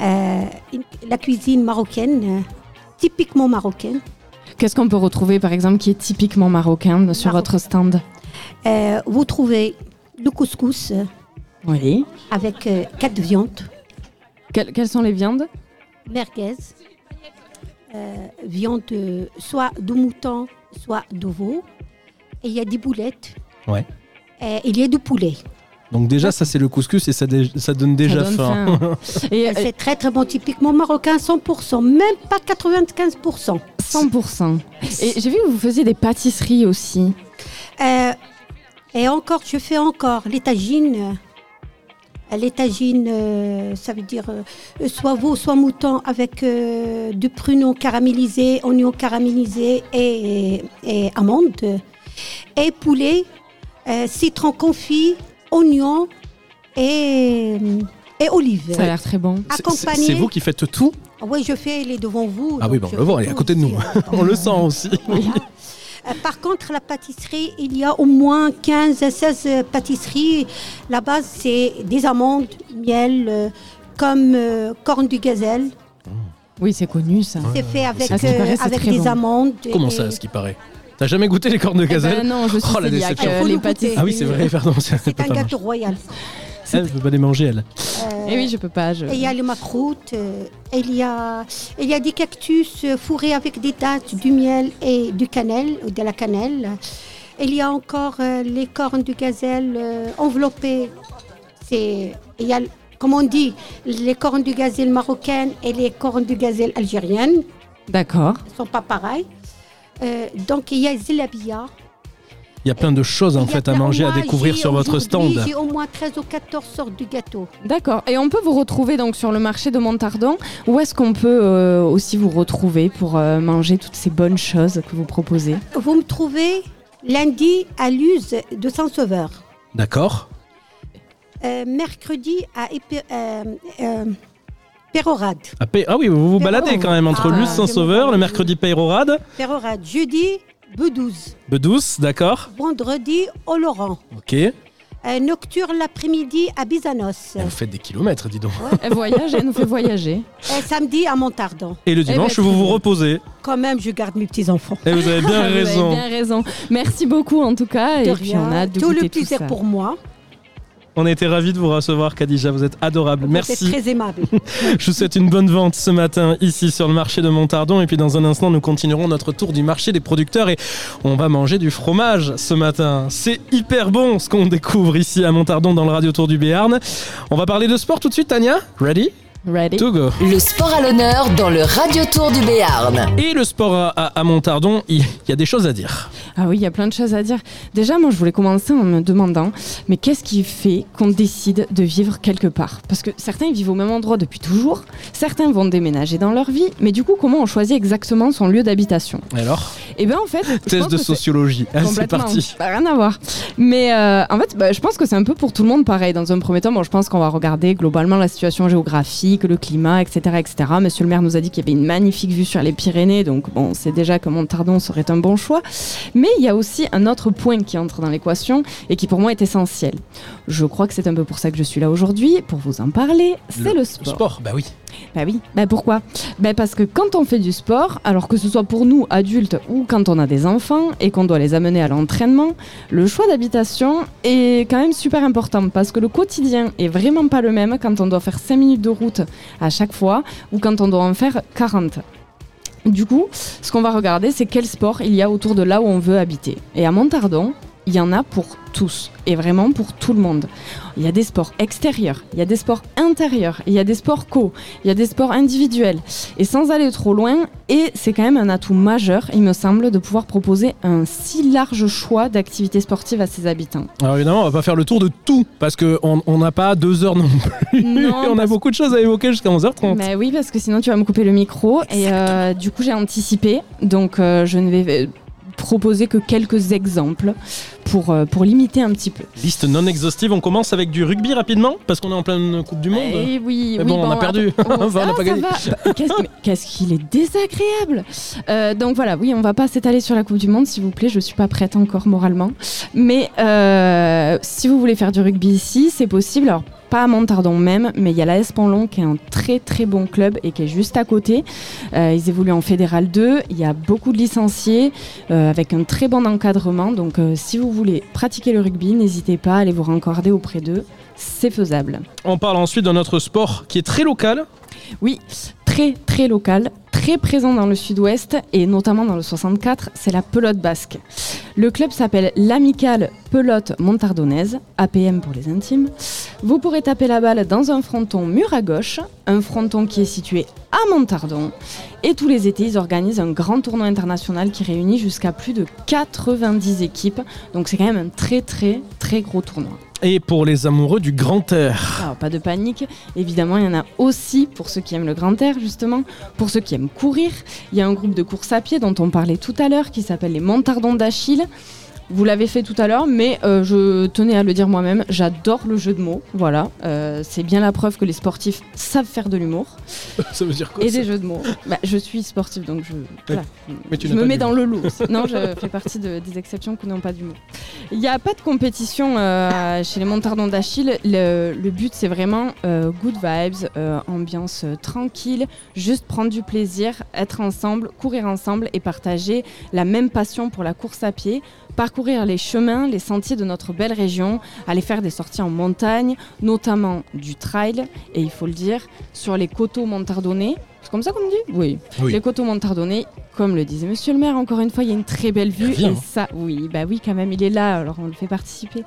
euh, une- la cuisine marocaine, euh, typiquement marocaine. Qu'est-ce qu'on peut retrouver, par exemple, qui est typiquement marocain sur votre stand? Euh, vous trouvez le couscous euh, Oui. avec euh, quatre viandes. Quelles, quelles sont les viandes? Merguez, euh, viande soit de mouton, soit de veau. Et il y a des boulettes. Ouais. Et il y a du poulet. Donc déjà, ça c'est le couscus et ça, dé- ça donne déjà donne faim. (laughs) Et c'est très très bon, typiquement marocain, 100%, même pas 95%. 100%. Et j'ai vu que vous faisiez des pâtisseries aussi. Euh, et encore, je fais encore les tagines. Euh, Les tagines, euh, ça veut dire euh, soit veau, soit mouton avec euh, du pruneau caramélisé, oignon caramélisé et, et amandes. Et poulet, euh, citron confit, oignon et, et olive. Ça a l'air très bon. C'est- Accompagné. C'est vous qui faites tout Oui, je fais les devant vous. Ah oui, bon, on je le voit, il est à côté de nous. aussi, hein. (laughs) on le sent aussi. Euh, Par contre, la pâtisserie, il y a au moins 15 à 16 euh, pâtisseries. La base, c'est des amandes, miel, euh, comme euh, corne du gazelle. Oui, c'est connu ça. C'est fait avec, euh, c'est avec très des bon. amandes. Comment ça, à ce qui paraît? T'as jamais goûté les cornes de Eh ben gazelle non, je suis Oh la déception. euh, les pâtisseries. Ah oui, c'est vrai, pardon. C'est un gâteau royal. Elle ne peut pas les manger, elle. Euh, Eh oui, je peux pas. je- Et il y a le macroute, euh, et il y a, il y a des cactus euh, fourrés avec des dattes, du miel et du cannelle, ou de la cannelle. Il y a encore euh, les cornes du gazelle euh, enveloppées. C'est, il y a, comme on dit, les cornes du gazelle marocaines et les cornes du gazelle algériennes. D'accord. ne sont pas pareils. Euh, donc il y a zilabia. Il y a plein de choses en fait à manger, à découvrir sur votre stand. J'ai au moins 13 ou 14 sortes de gâteaux. D'accord. Et on peut vous retrouver donc sur le marché de Montardon. Où est-ce qu'on peut euh, aussi vous retrouver pour euh, manger toutes ces bonnes choses que vous proposez? Vous me trouvez lundi à Luz de Saint-Sauveur. D'accord. Euh, mercredi à euh, euh, Pérorade. Ah, Pé- ah oui, vous vous Pérorade. baladez quand même entre Ah, Luce Saint-Sauveur, le mercredi Peyrorade, Pérorade. Jeudi, Bedouze. Bedouce, d'accord. Vendredi, au Laurent. Ok. Euh, nocturne l'après-midi à Bizanos. Vous faites des kilomètres, dis donc. Elle voyage, elle nous fait voyager. (laughs) Et samedi à Montardon. Et le Eh ben, dimanche, vous vous reposez. Quand même, je garde mes petits-enfants. Et vous avez bien (laughs) Vous avez raison. bien raison. Merci beaucoup en tout cas. De et puis rien. on a hâte de Tout goûter le plaisir ça. pour moi. On a été ravis de vous recevoir, Khadija. Vous êtes adorable. Vous Merci. êtes très aimable. (laughs) Je vous souhaite une bonne vente ce matin ici sur le marché de Montardon. Et puis dans un instant, nous continuerons notre tour du marché des producteurs et on va manger du fromage ce matin. C'est hyper bon ce qu'on découvre ici à Montardon dans le Radio Tour du Béarn. On va parler de sport tout de suite, Tania. Ready? Ready? To go. Le sport à l'honneur dans le Radio Tour du Béarn. Et le sport à, à- à Montardon, il y a des choses à dire. Ah oui, il y a plein de choses à dire. Déjà, moi, je voulais commencer en me demandant, mais qu'est-ce qui fait qu'on décide de vivre quelque part? Parce que certains vivent au même endroit depuis toujours, certains vont déménager dans leur vie, mais du coup, comment on choisit exactement son lieu d'habitation? Et alors? Eh bien, en fait, pense de que c'est- sociologie. Ah, c'est Complètement. parti. Rien à voir. Mais euh, en fait, bah, je pense que c'est un peu pour tout le monde pareil. Dans un premier temps, bon, je pense qu'on va regarder globalement la situation géographique, le climat, etc., etc. Monsieur le maire nous a dit qu'il y avait une magnifique vue sur les Pyrénées, donc bon, c'est déjà que Montardon serait un bon choix. Mais il y a aussi un autre point qui entre dans l'équation et qui pour moi est essentiel. Je crois que c'est un peu pour ça que je suis là aujourd'hui, pour vous en parler. C'est le, sport. sport, bah oui. Bah oui. Bah pourquoi? Bah parce que quand on fait du sport, alors que ce soit pour nous adultes ou quand on a des enfants et qu'on doit les amener à l'entraînement, le choix d'habitation est quand même super important parce que le quotidien est vraiment pas le même quand on doit faire 5 minutes de route à chaque fois ou quand on doit en faire 40. Du coup, ce qu'on va regarder, c'est quel sport il y a autour de là où on veut habiter. Et à Montardon, il y en a pour tous et vraiment pour tout le monde. Il y a des sports extérieurs, il y a des sports intérieurs, il y a des sports co, il y a des sports individuels. Et sans aller trop loin, et c'est quand même un atout majeur, il me semble, de pouvoir proposer un si large choix d'activités sportives à ses habitants. Alors évidemment, on va pas faire le tour de tout parce qu'on on n'a pas deux heures non plus. Non, (laughs) on a beaucoup de choses à évoquer jusqu'à 11h30. Bah oui, parce que sinon tu vas me couper le micro. Et euh, du coup, j'ai anticipé. Donc, euh, je ne vais proposer que quelques exemples pour, euh, pour limiter un petit peu. Liste non exhaustive, on commence avec du rugby rapidement parce qu'on est en pleine Coupe du Monde. Eh oui, Mais oui, bon, on a perdu. (laughs) Enfin, on ah, pas gagné. Bah, Qu'est-ce mais qu'est-ce qu'il est désagréable. Euh, donc voilà, oui, on va pas s'étaler sur la Coupe du Monde, s'il vous plaît. Je suis pas prête encore moralement. Mais euh, si vous voulez faire du rugby ici, c'est possible. Alors pas à Montardon même, mais il y a la Espanlon qui est un très très bon club et qui est juste à côté. Euh, ils évoluent en Fédéral 2. Il y a beaucoup de licenciés euh, avec un très bon encadrement. Donc euh, si vous voulez pratiquer le rugby, n'hésitez pas à aller vous rencorder auprès d'eux. C'est faisable. On parle ensuite d'un autre sport qui est très local. Oui, très très local, très présent dans le sud-ouest et notamment dans le 64, c'est la pelote basque. Le club s'appelle l'Amicale Pelote Montardonnaise, APM pour les intimes. Vous pourrez taper la balle dans un fronton mur à gauche, un fronton qui est situé à Montardon. Et tous les étés, ils organisent un grand tournoi international qui réunit jusqu'à plus de 90 équipes. Donc c'est quand même un très très très gros tournoi. Et pour les amoureux du grand air. Alors, pas de panique. Évidemment, il y en a aussi pour ceux qui aiment le grand air, justement. Pour ceux qui aiment courir, il y a un groupe de course à pied dont on parlait tout à l'heure qui s'appelle les Montardons d'Achille. Vous l'avez fait tout à l'heure, mais euh, je tenais à le dire moi-même, j'adore le jeu de mots. Voilà, Euh, c'est bien la preuve que les sportifs savent faire de l'humour (laughs) Ça veut dire quoi et des jeux de mots. Bah, je suis sportif, donc je, voilà. Mais tu je n'as me mets dans le (laughs) aussi. Non, je fais partie de- des exceptions qui n'ont pas d'humour. Il n'y a pas de compétition euh, chez les Montardons d'Achille. Le, le but, c'est vraiment good vibes, ambiance tranquille, juste prendre du plaisir, être ensemble, courir ensemble et partager la même passion pour la course à pied, parcourir les chemins, les sentiers de notre belle région, aller faire des sorties en montagne, notamment du trail, et il faut le dire, sur les coteaux montardonnais. C'est comme ça qu'on dit? Oui. Oui. Les coteaux montardonnais, comme le disait monsieur le maire, encore une fois, il y a une très belle vue. Bien, et hein. ça, oui, bah oui, quand même, il est là, alors on le fait participer.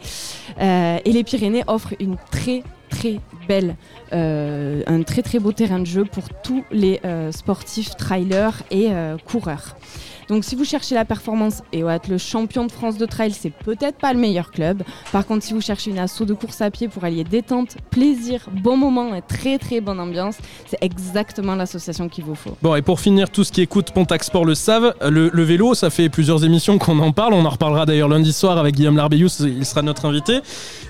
Euh, et les Pyrénées offrent une très très belle, euh, un très très beau terrain de jeu pour tous les euh, sportifs, trailers et coureurs. Donc si vous cherchez la performance et être le champion de France de trail, c'est peut-être pas le meilleur club. Par contre, si vous cherchez une asso de course à pied pour allier détente, plaisir, bon moment et très très bonne ambiance, c'est exactement l'association qu'il vous faut. Bon, et pour finir, tous qui écoutent Pontac Sport le savent, le, le vélo, ça fait plusieurs émissions qu'on en parle. On en reparlera d'ailleurs lundi soir avec Guillaume Larbeyous, il sera notre invité.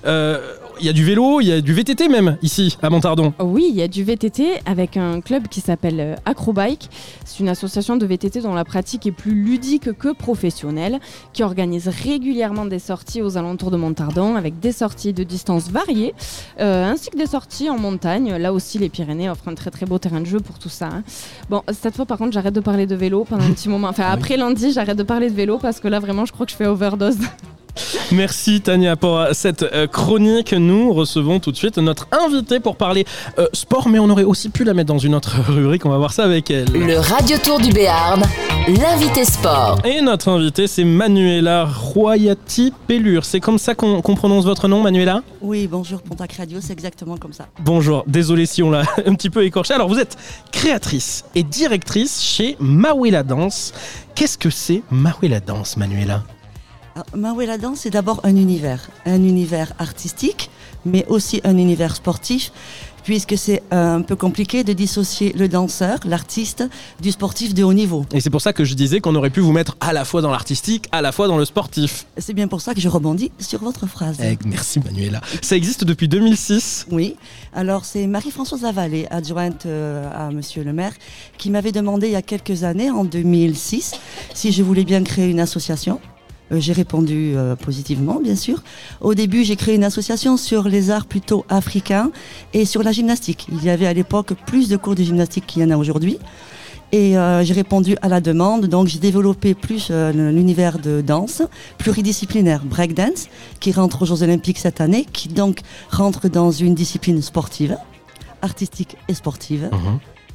Euh, Il y a du vélo, il y a du VTT même ici à Montardon. Oui, il y a du VTT avec un club qui s'appelle euh, Acrobike. C'est une association de VTT dont la pratique est plus ludique que professionnelle, qui organise régulièrement des sorties aux alentours de Montardon avec des sorties de distances variées, euh, ainsi que des sorties en montagne. Là aussi, les Pyrénées offrent un très très beau terrain de jeu pour tout ça. hein. Bon, cette fois par contre, j'arrête de parler de vélo pendant un petit moment. Enfin, après lundi, j'arrête de parler de vélo parce que là, vraiment, je crois que je fais overdose. Merci Tania pour euh, cette euh, chronique. Nous recevons tout de suite notre invitée pour parler euh, sport, mais on aurait aussi pu la mettre dans une autre (laughs) rubrique. On va voir ça avec elle. Le Radio Tour du Béarn, l'invité sport. Et notre invitée, c'est Manuela Royati Pellure. C'est comme ça qu'on prononce votre nom, Manuela? Oui, bonjour Pontac Radio, c'est exactement comme ça. Bonjour, désolé si on l'a (laughs) un petit peu écorché. Alors vous êtes créatrice et directrice chez Mawela Danse. Qu'est-ce que c'est Mawela Danse, Manuela? Alors, Mawela Danse, c'est d'abord un univers, un univers artistique, mais aussi un univers sportif, puisque c'est un peu compliqué de dissocier le danseur, l'artiste, du sportif de haut niveau. Et c'est pour ça que je disais qu'on aurait pu vous mettre à la fois dans l'artistique, à la fois dans le sportif. C'est bien pour ça que je rebondis sur votre phrase. Eh, merci Manuela. Ça existe depuis 2006 Oui, alors c'est Marie-Françoise Lavallée, adjointe euh, à Monsieur le maire, qui m'avait demandé il y a quelques années, en 2006, si je voulais bien créer une association. Euh, j'ai répondu euh, positivement, bien sûr. Au début, j'ai créé une association sur les arts plutôt africains et sur la gymnastique. Il y avait à l'époque plus de cours de gymnastique qu'il y en a aujourd'hui. Et euh, j'ai répondu à la demande, donc j'ai développé plus euh, l'univers de danse pluridisciplinaire, breakdance, qui rentre aux Jeux Olympiques cette année, qui donc rentre dans une discipline sportive, artistique et sportive.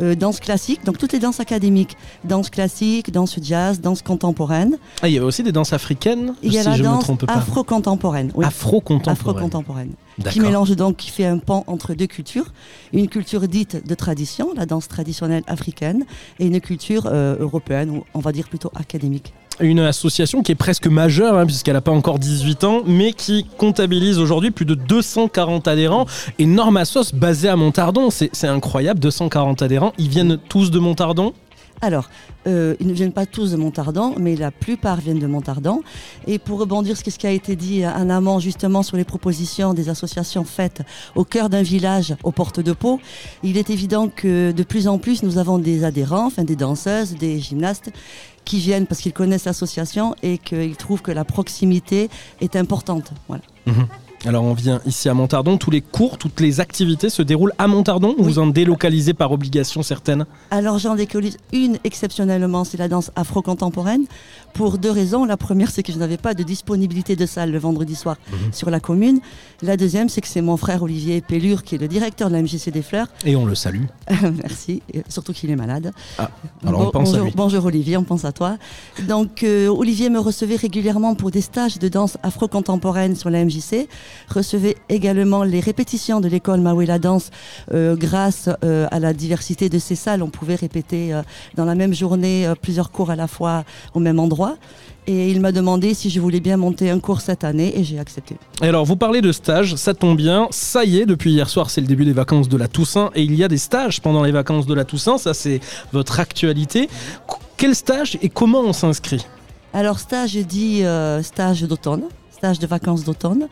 Euh, danse classique, donc toutes les danses académiques, danse classique, danse jazz, danse contemporaine. Ah, il y avait aussi des danses africaines Il y a si la je ne me danse trompe pas. afro-contemporaine. oui. Afro-contemporaine. Afro-contemporaine. Qui mélange donc, qui fait un pont entre deux cultures. Une culture dite de tradition, la danse traditionnelle africaine, et une culture euh, européenne, ou on va dire plutôt académique. Une association qui est presque majeure, hein, puisqu'elle n'a pas encore 18 ans, mais qui comptabilise aujourd'hui plus de 240 adhérents. Et Normassos, basée à Montardon, c'est c'est incroyable, 240 adhérents. Ils viennent tous de Montardon? Alors, euh, ils ne viennent pas tous de Montardon, mais la plupart viennent de Montardon. Et pour rebondir sur ce qui a été dit en amont, justement, sur les propositions des associations faites au cœur d'un village aux portes de Pau, il est évident que de plus en plus, nous avons des adhérents, enfin des danseuses, des gymnastes, qui viennent parce qu'ils connaissent l'association et qu'ils trouvent que la proximité est importante. Mhm. Alors on vient ici à Montardon, tous les cours, toutes les activités se déroulent à Montardon ou vous en délocalisez par obligation certaines Alors j'en décollise une exceptionnellement, c'est la danse afro-contemporaine, pour deux raisons. La première, c'est que je n'avais pas de disponibilité de salle le vendredi soir Mhm. sur la commune. La deuxième, c'est que c'est mon frère Olivier Pellure, qui est le directeur de la MJC des Fleurs. Et on le salue. (laughs) Merci, surtout qu'il est malade. Ah, alors on Bon- pense à bonjour, lui. bonjour Olivier, on pense à toi. Donc euh, Olivier me recevait régulièrement pour des stages de danse afro-contemporaine sur la MJC, recevait également les répétitions de l'école Mawela Danse euh, grâce euh, à la diversité de ces salles. On pouvait répéter euh, dans la même journée plusieurs cours à la fois au même endroit. Et il m'a demandé si je voulais bien monter un cours cette année et j'ai accepté. Et alors, vous parlez de stages, ça tombe bien. Ça y est, depuis hier soir, c'est le début des vacances de la Toussaint. Et il y a des stages pendant les vacances de la Toussaint. Ça, c'est votre actualité. Qu- Quel stage et comment on s'inscrit? Alors stage dit euh, stage d'automne, stage de vacances d'automne.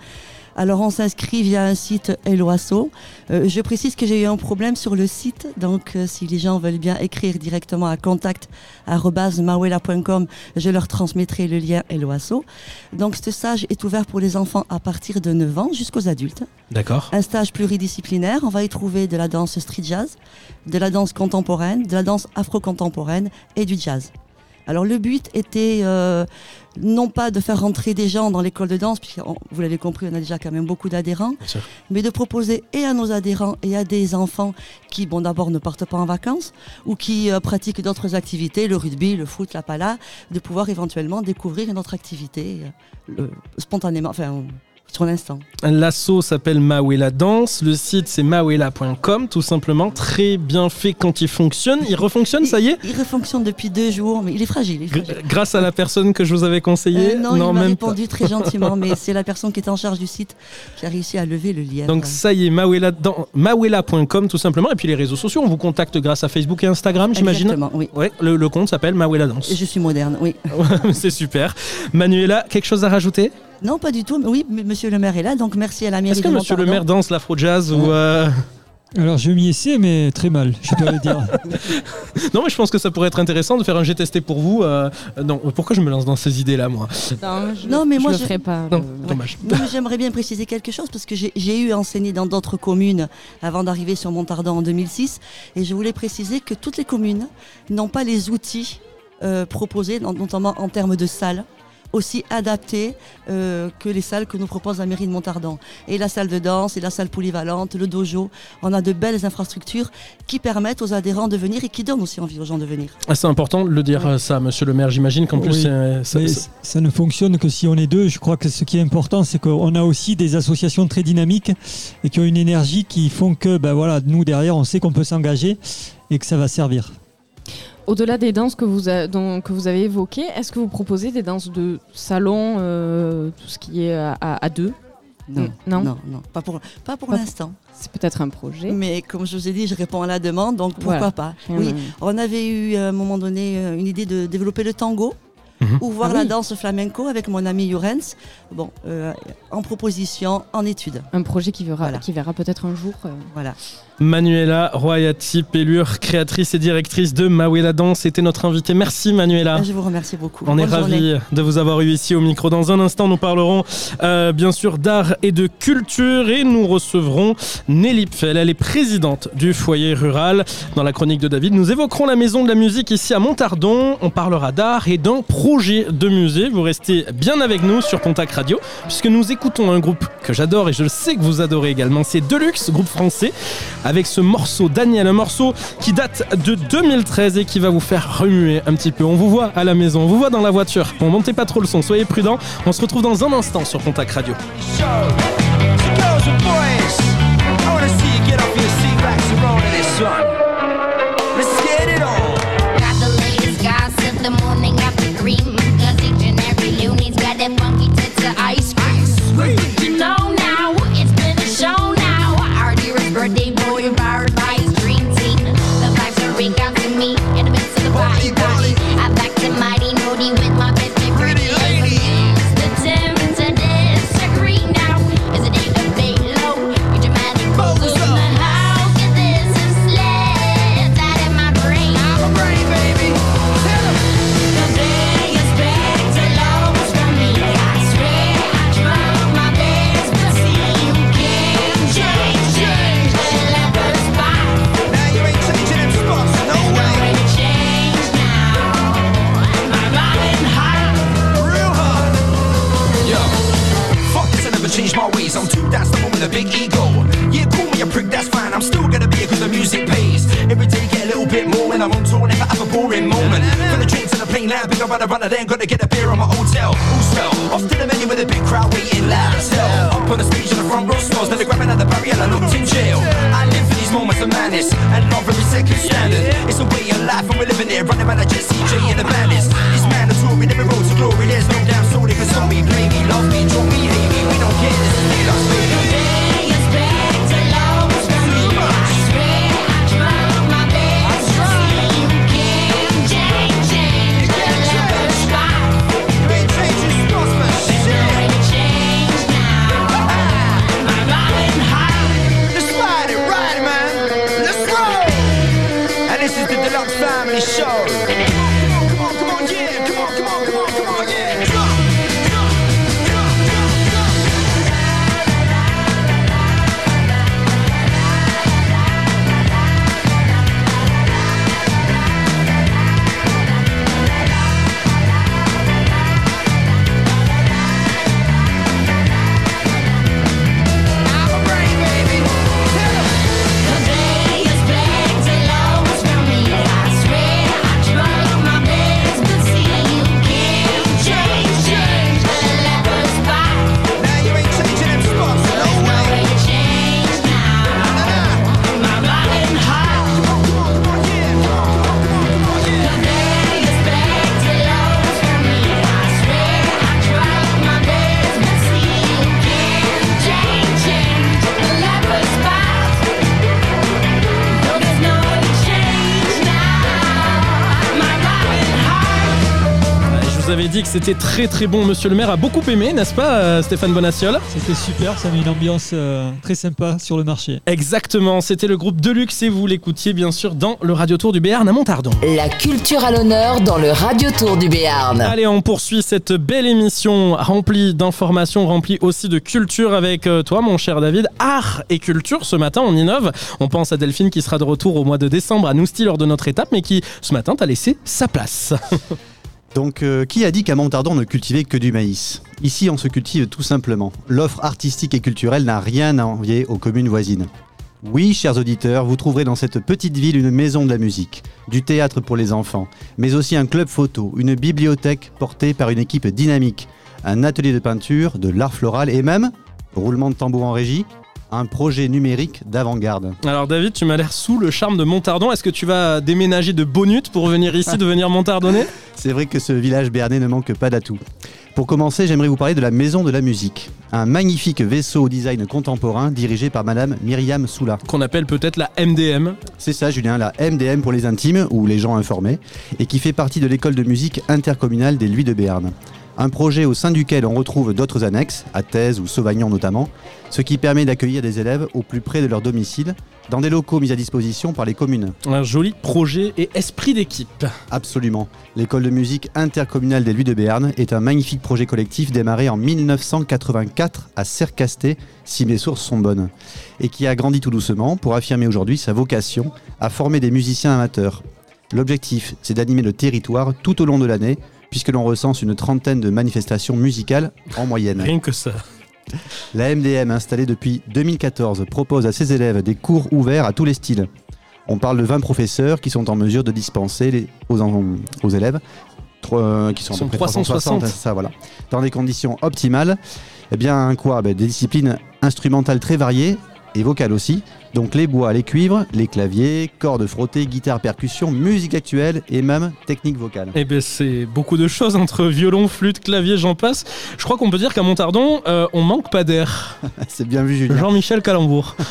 Alors on s'inscrit via un site Eloasso. Euh, je précise que j'ai eu un problème sur le site, donc euh, si les gens veulent bien écrire directement à contact@mawela.com, je leur transmettrai le lien Eloasso. Donc ce stage est ouvert pour les enfants à partir de 9 ans jusqu'aux adultes. D'accord. Un stage pluridisciplinaire, on va y trouver de la danse street jazz, de la danse contemporaine, de la danse afro-contemporaine et du jazz. Alors le but était euh, non pas de faire rentrer des gens dans l'école de danse, puisque on- vous l'avez compris, on a déjà quand même beaucoup d'adhérents, mais de proposer et à nos adhérents et à des enfants qui, bon, d'abord ne partent pas en vacances ou qui euh, pratiquent d'autres activités, le rugby, le foot, la pala, de pouvoir éventuellement découvrir une autre activité euh, spontanément, enfin Sur l'instant. L'asso s'appelle Mawela Danse, le site c'est mawela.com tout simplement, très bien fait quand il fonctionne. Il refonctionne, ça y est Il refonctionne depuis deux jours, mais il est fragile. il est fragile. G- Grâce à la personne que je vous avais conseillé Euh, non, il m'a répondu très gentiment, mais (laughs) c'est la personne qui est en charge du site qui a réussi à lever le lien. Donc ça y est, Mawela mawela.com tout simplement. Et puis les réseaux sociaux, on vous contacte grâce à Facebook et Instagram, j'imagine Exactement, oui. Ouais, le, le compte s'appelle Mawela Danse. Et je suis moderne, oui. (laughs) c'est super. Manuela, quelque chose à rajouter? Non, pas du tout. Mais oui, monsieur le maire est là, donc merci à la mairie Est-ce que de monsieur le maire danse l'afro-jazz ou... euh, Alors je m'y essaie, mais très mal, je dois le dire. (laughs) Non, mais je pense que ça pourrait être intéressant de faire un GTST pour vous. euh, Non, pourquoi je me lance dans ces idées-là, moi? Non, je, Non, mais je moi, le je- ferai pas. Non, dommage. J'aimerais bien préciser quelque chose parce que j'ai j'ai eu enseigné dans d'autres communes avant d'arriver sur Montardon en 2006 et je voulais préciser que toutes les communes n'ont pas les outils euh, proposés, notamment en termes de salles aussi adaptés euh, que les salles que nous propose la mairie de Montardon. Et la salle de danse, et la salle polyvalente, le dojo, on a de belles infrastructures qui permettent aux adhérents de venir et qui donnent aussi envie aux gens de venir. Ah, C'est important de le dire euh, ça, monsieur le maire. J'imagine qu'en plus, Oui, c'est- ça- ça ne fonctionne que si on est deux. Je crois que ce qui est important, c'est qu'on a aussi des associations très dynamiques et qui ont une énergie qui font que, ben voilà, nous derrière, on sait qu'on peut s'engager et que ça va servir. Au-delà des danses que vous, a- dont- que vous avez évoquées, est-ce que vous proposez des danses de salon, euh, tout ce qui est à, à- à deux? Non, non, non, non, pas pour, pas pour Pas- l'instant. C'est peut-être un projet. Mais comme je vous ai dit, je réponds à la demande, donc pourquoi Voilà. pas Oui, on avait eu à un moment donné euh, une idée de développer le tango. Mhm. Ou voir Ah la oui. danse flamenco avec mon ami Jurens. Bon, euh, en proposition, en étude. Un projet qui verra, Voilà. qui verra peut-être un jour. euh, Voilà. Manuela Royati Pellure, créatrice et directrice de Mawela Danse, était notre invitée. Merci Manuela. Je vous remercie beaucoup. On est Bonne ravis de vous avoir eu ici au micro. Dans un instant, nous parlerons euh, bien sûr d'art et de culture et nous recevrons Nelly Pfel. Elle est présidente du foyer rural. Dans la chronique de David, nous évoquerons la maison de la musique ici à Montardon. On parlera d'art et d'un projet de musée. Vous restez bien avec nous sur Pontac Radio puisque nous écoutons un groupe que j'adore et je sais que vous adorez également. C'est Deluxe, groupe français, avec ce morceau Daniel, un morceau qui date de 2013 et qui va vous faire remuer un petit peu. On vous voit à la maison, on vous voit dans la voiture. Bon, montez pas trop le son, soyez prudents. On se retrouve dans un instant sur Pontac Radio. Boring moment. For the drinks and the plane now, big about a runner, then gotta get a beer on my hotel. Also, off to the menu with a big crowd waiting loud as. Up on the stage in the front row smells, then they're grabbing at the barrier, I looked in jail. I live for these moments of madness and love every second standard. It's a way of life and we're living it, running around like Jesse J in the bandits. Family Show. C'était très très bon. Monsieur le maire a beaucoup aimé, n'est-ce pas, euh, Stéphane Bonaciol C'était super, ça met une ambiance euh, très sympa sur le marché. Exactement, c'était le groupe Deluxe et vous l'écoutiez bien sûr dans le Radio Tour du Béarn à Montardon. La culture à l'honneur dans le Radio Tour du Béarn. Allez, on poursuit cette belle émission remplie d'informations, remplie aussi de culture avec euh, toi, mon cher David. Art et culture, ce matin, on innove. On pense à Delphine qui sera de retour au mois de décembre à Nousty lors de notre étape, mais qui, ce matin, t'a laissé sa place. (laughs) Donc, euh, qui a dit qu'à Montardon on ne cultivait que du maïs? Ici, on se cultive tout simplement. L'offre artistique et culturelle n'a rien à envier aux communes voisines. Oui, chers auditeurs, vous trouverez dans cette petite ville une maison de la musique, du théâtre pour les enfants, mais aussi un club photo, une bibliothèque portée par une équipe dynamique, un atelier de peinture, de l'art floral et même, roulement de tambour en régie, un projet numérique d'avant-garde. Alors David, tu m'as l'air sous le charme de Montardon. Est-ce que tu vas déménager de Bonut pour venir ici (laughs) devenir Montardonnais? C'est vrai que ce village béarnais ne manque pas d'atouts. Pour commencer, j'aimerais vous parler de la Maison de la Musique, un magnifique vaisseau au design contemporain dirigé par Madame Myriam Soula. Qu'on appelle peut-être la MDM. C'est ça, Julien, la MDM pour les intimes ou les gens informés, et qui fait partie de l'école de musique intercommunale des Luits de Béarn. Un projet au sein duquel on retrouve d'autres annexes, à Thèse ou Sauvagnon notamment, ce qui permet d'accueillir des élèves au plus près de leur domicile, dans des locaux mis à disposition par les communes. Un joli projet et esprit d'équipe. Absolument. L'école de musique intercommunale des Luits de Béarn est un magnifique projet collectif démarré en 1984 à Cercasté, si mes sources sont bonnes, et qui a grandi tout doucement pour affirmer aujourd'hui sa vocation à former des musiciens amateurs. L'objectif, c'est d'animer le territoire tout au long de l'année, puisque l'on recense une trentaine de manifestations musicales en moyenne. Rien que ça. La MDM, installée depuis 2014, propose à ses élèves des cours ouverts à tous les styles. On parle de 20 professeurs qui sont en mesure de dispenser les- aux, élèves, euh, qui sont, à Sont peu près 360. c'est ça, voilà, dans des conditions optimales. Eh bien, quoi? Ben, Des disciplines instrumentales très variées et vocales aussi. Donc les bois, les cuivres, les claviers, cordes frottées, guitare, percussion, musique actuelle et même technique vocale. Eh bien, c'est beaucoup de choses entre violon, flûte, clavier, j'en passe. Je crois qu'on peut dire qu'à Montardon, euh, on manque pas d'air. (laughs) C'est bien vu, Julien. Jean-Michel Calembourg. (laughs)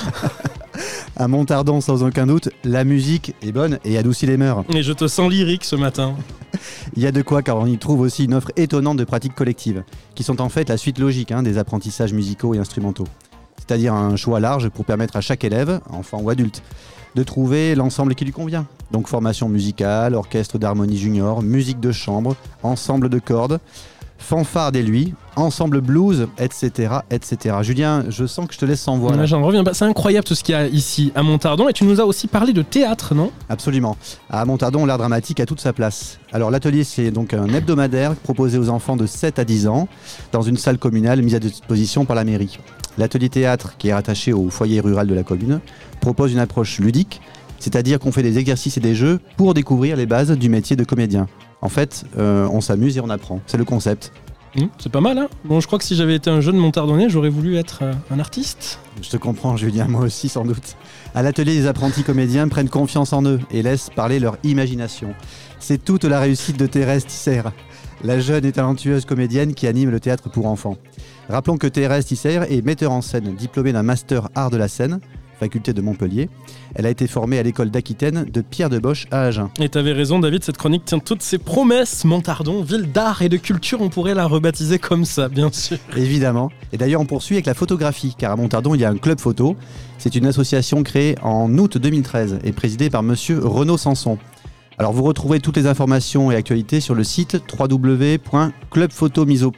À Montardon, sans aucun doute, la musique est bonne et adoucit les mœurs. Et je te sens lyrique ce matin. (laughs) Il y a de quoi car on y trouve aussi une offre étonnante de pratiques collectives, qui sont en fait la suite logique hein, des apprentissages musicaux et instrumentaux. C'est-à-dire un choix large pour permettre à chaque élève, enfant ou adulte, de trouver l'ensemble qui lui convient. Donc formation musicale, orchestre d'harmonie junior, musique de chambre, ensemble de cordes, fanfare des lui, ensemble blues, etc., etc. Julien, je sens que je te laisse sans voix. J'en reviens pas. C'est incroyable tout ce qu'il y a ici à Montardon. Et tu nous as aussi parlé de théâtre, non? Absolument. À Montardon, l'art dramatique a toute sa place. Alors l'atelier, c'est donc un hebdomadaire proposé aux enfants de 7 à 10 ans dans une salle communale mise à disposition par la mairie. L'atelier théâtre, qui est rattaché au foyer rural de la commune, propose une approche ludique, c'est-à-dire qu'on fait des exercices et des jeux pour découvrir les bases du métier de comédien. En fait, euh, on s'amuse et on apprend. C'est le concept. Hum, C'est pas mal, hein Bon, je crois que si j'avais été un jeune Montardonnais, j'aurais voulu être euh, un artiste. Je te comprends, Julien, moi aussi sans doute. À l'atelier, les apprentis comédiens prennent confiance en eux et laissent parler leur imagination. C'est toute la réussite de Thérèse Tisser, la jeune et talentueuse comédienne qui anime le théâtre pour enfants. Rappelons que Thérèse Tisser est metteur en scène, diplômée d'un master art de la scène, faculté de Montpellier. Elle a été formée à l'école d'Aquitaine de Pierre de Bosch à Agen. Et t'avais raison, David, cette chronique tient toutes ses promesses. Montardon, ville d'art et de culture, on pourrait la rebaptiser comme ça, bien sûr. Évidemment. Et d'ailleurs, on poursuit avec la photographie, car à Montardon, il y a un club photo. C'est une association créée en août 2013 et présidée par monsieur Renaud Sanson. Alors, vous retrouvez toutes les informations et actualités sur le site www.clubphotomiseau.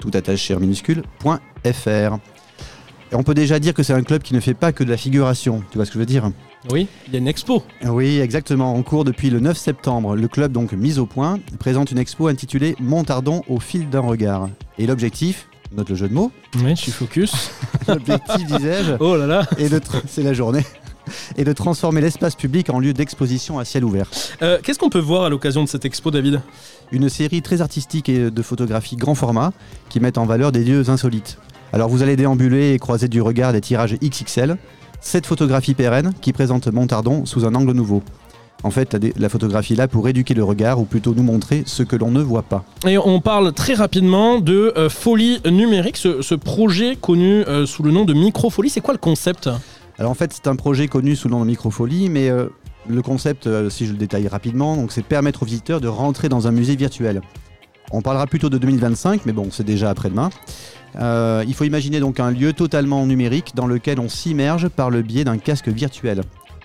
tout attaché en minuscule, .fr. Et on peut déjà dire que c'est un club qui ne fait pas que de la figuration, tu vois ce que je veux dire? Oui, il y a une expo. Oui, exactement. En cours depuis le 9 septembre, le club, donc mis au point, présente une expo intitulée Montardon au fil d'un regard. Et l'objectif, note le jeu de mots, Oui, je suis focus. (laughs) l'objectif, disais-je, Oh là là et c'est la journée, et de transformer l'espace public en lieu d'exposition à ciel ouvert. Euh, Qu'est-ce qu'on peut voir à l'occasion de cette expo, David? Une série très artistique et de photographies grand format qui mettent en valeur des lieux insolites. Alors vous allez déambuler et croiser du regard des tirages XXL, cette photographie pérenne qui présente Montardon sous un angle nouveau. En fait, la, photographie est là pour éduquer le regard ou plutôt nous montrer ce que l'on ne voit pas. Et on parle très rapidement de euh, Folie numérique, ce, ce projet connu euh, sous le nom de Microfolie. C'est quoi le concept? Alors en fait, c'est un projet connu sous le nom de Microfolie, mais euh, le concept, euh, si je le détaille rapidement, donc c'est permettre aux visiteurs de rentrer dans un musée virtuel. On parlera plutôt de 2025, mais bon, c'est déjà après-demain. Euh, il faut imaginer donc un lieu totalement numérique dans lequel on s'immerge par le biais d'un casque virtuel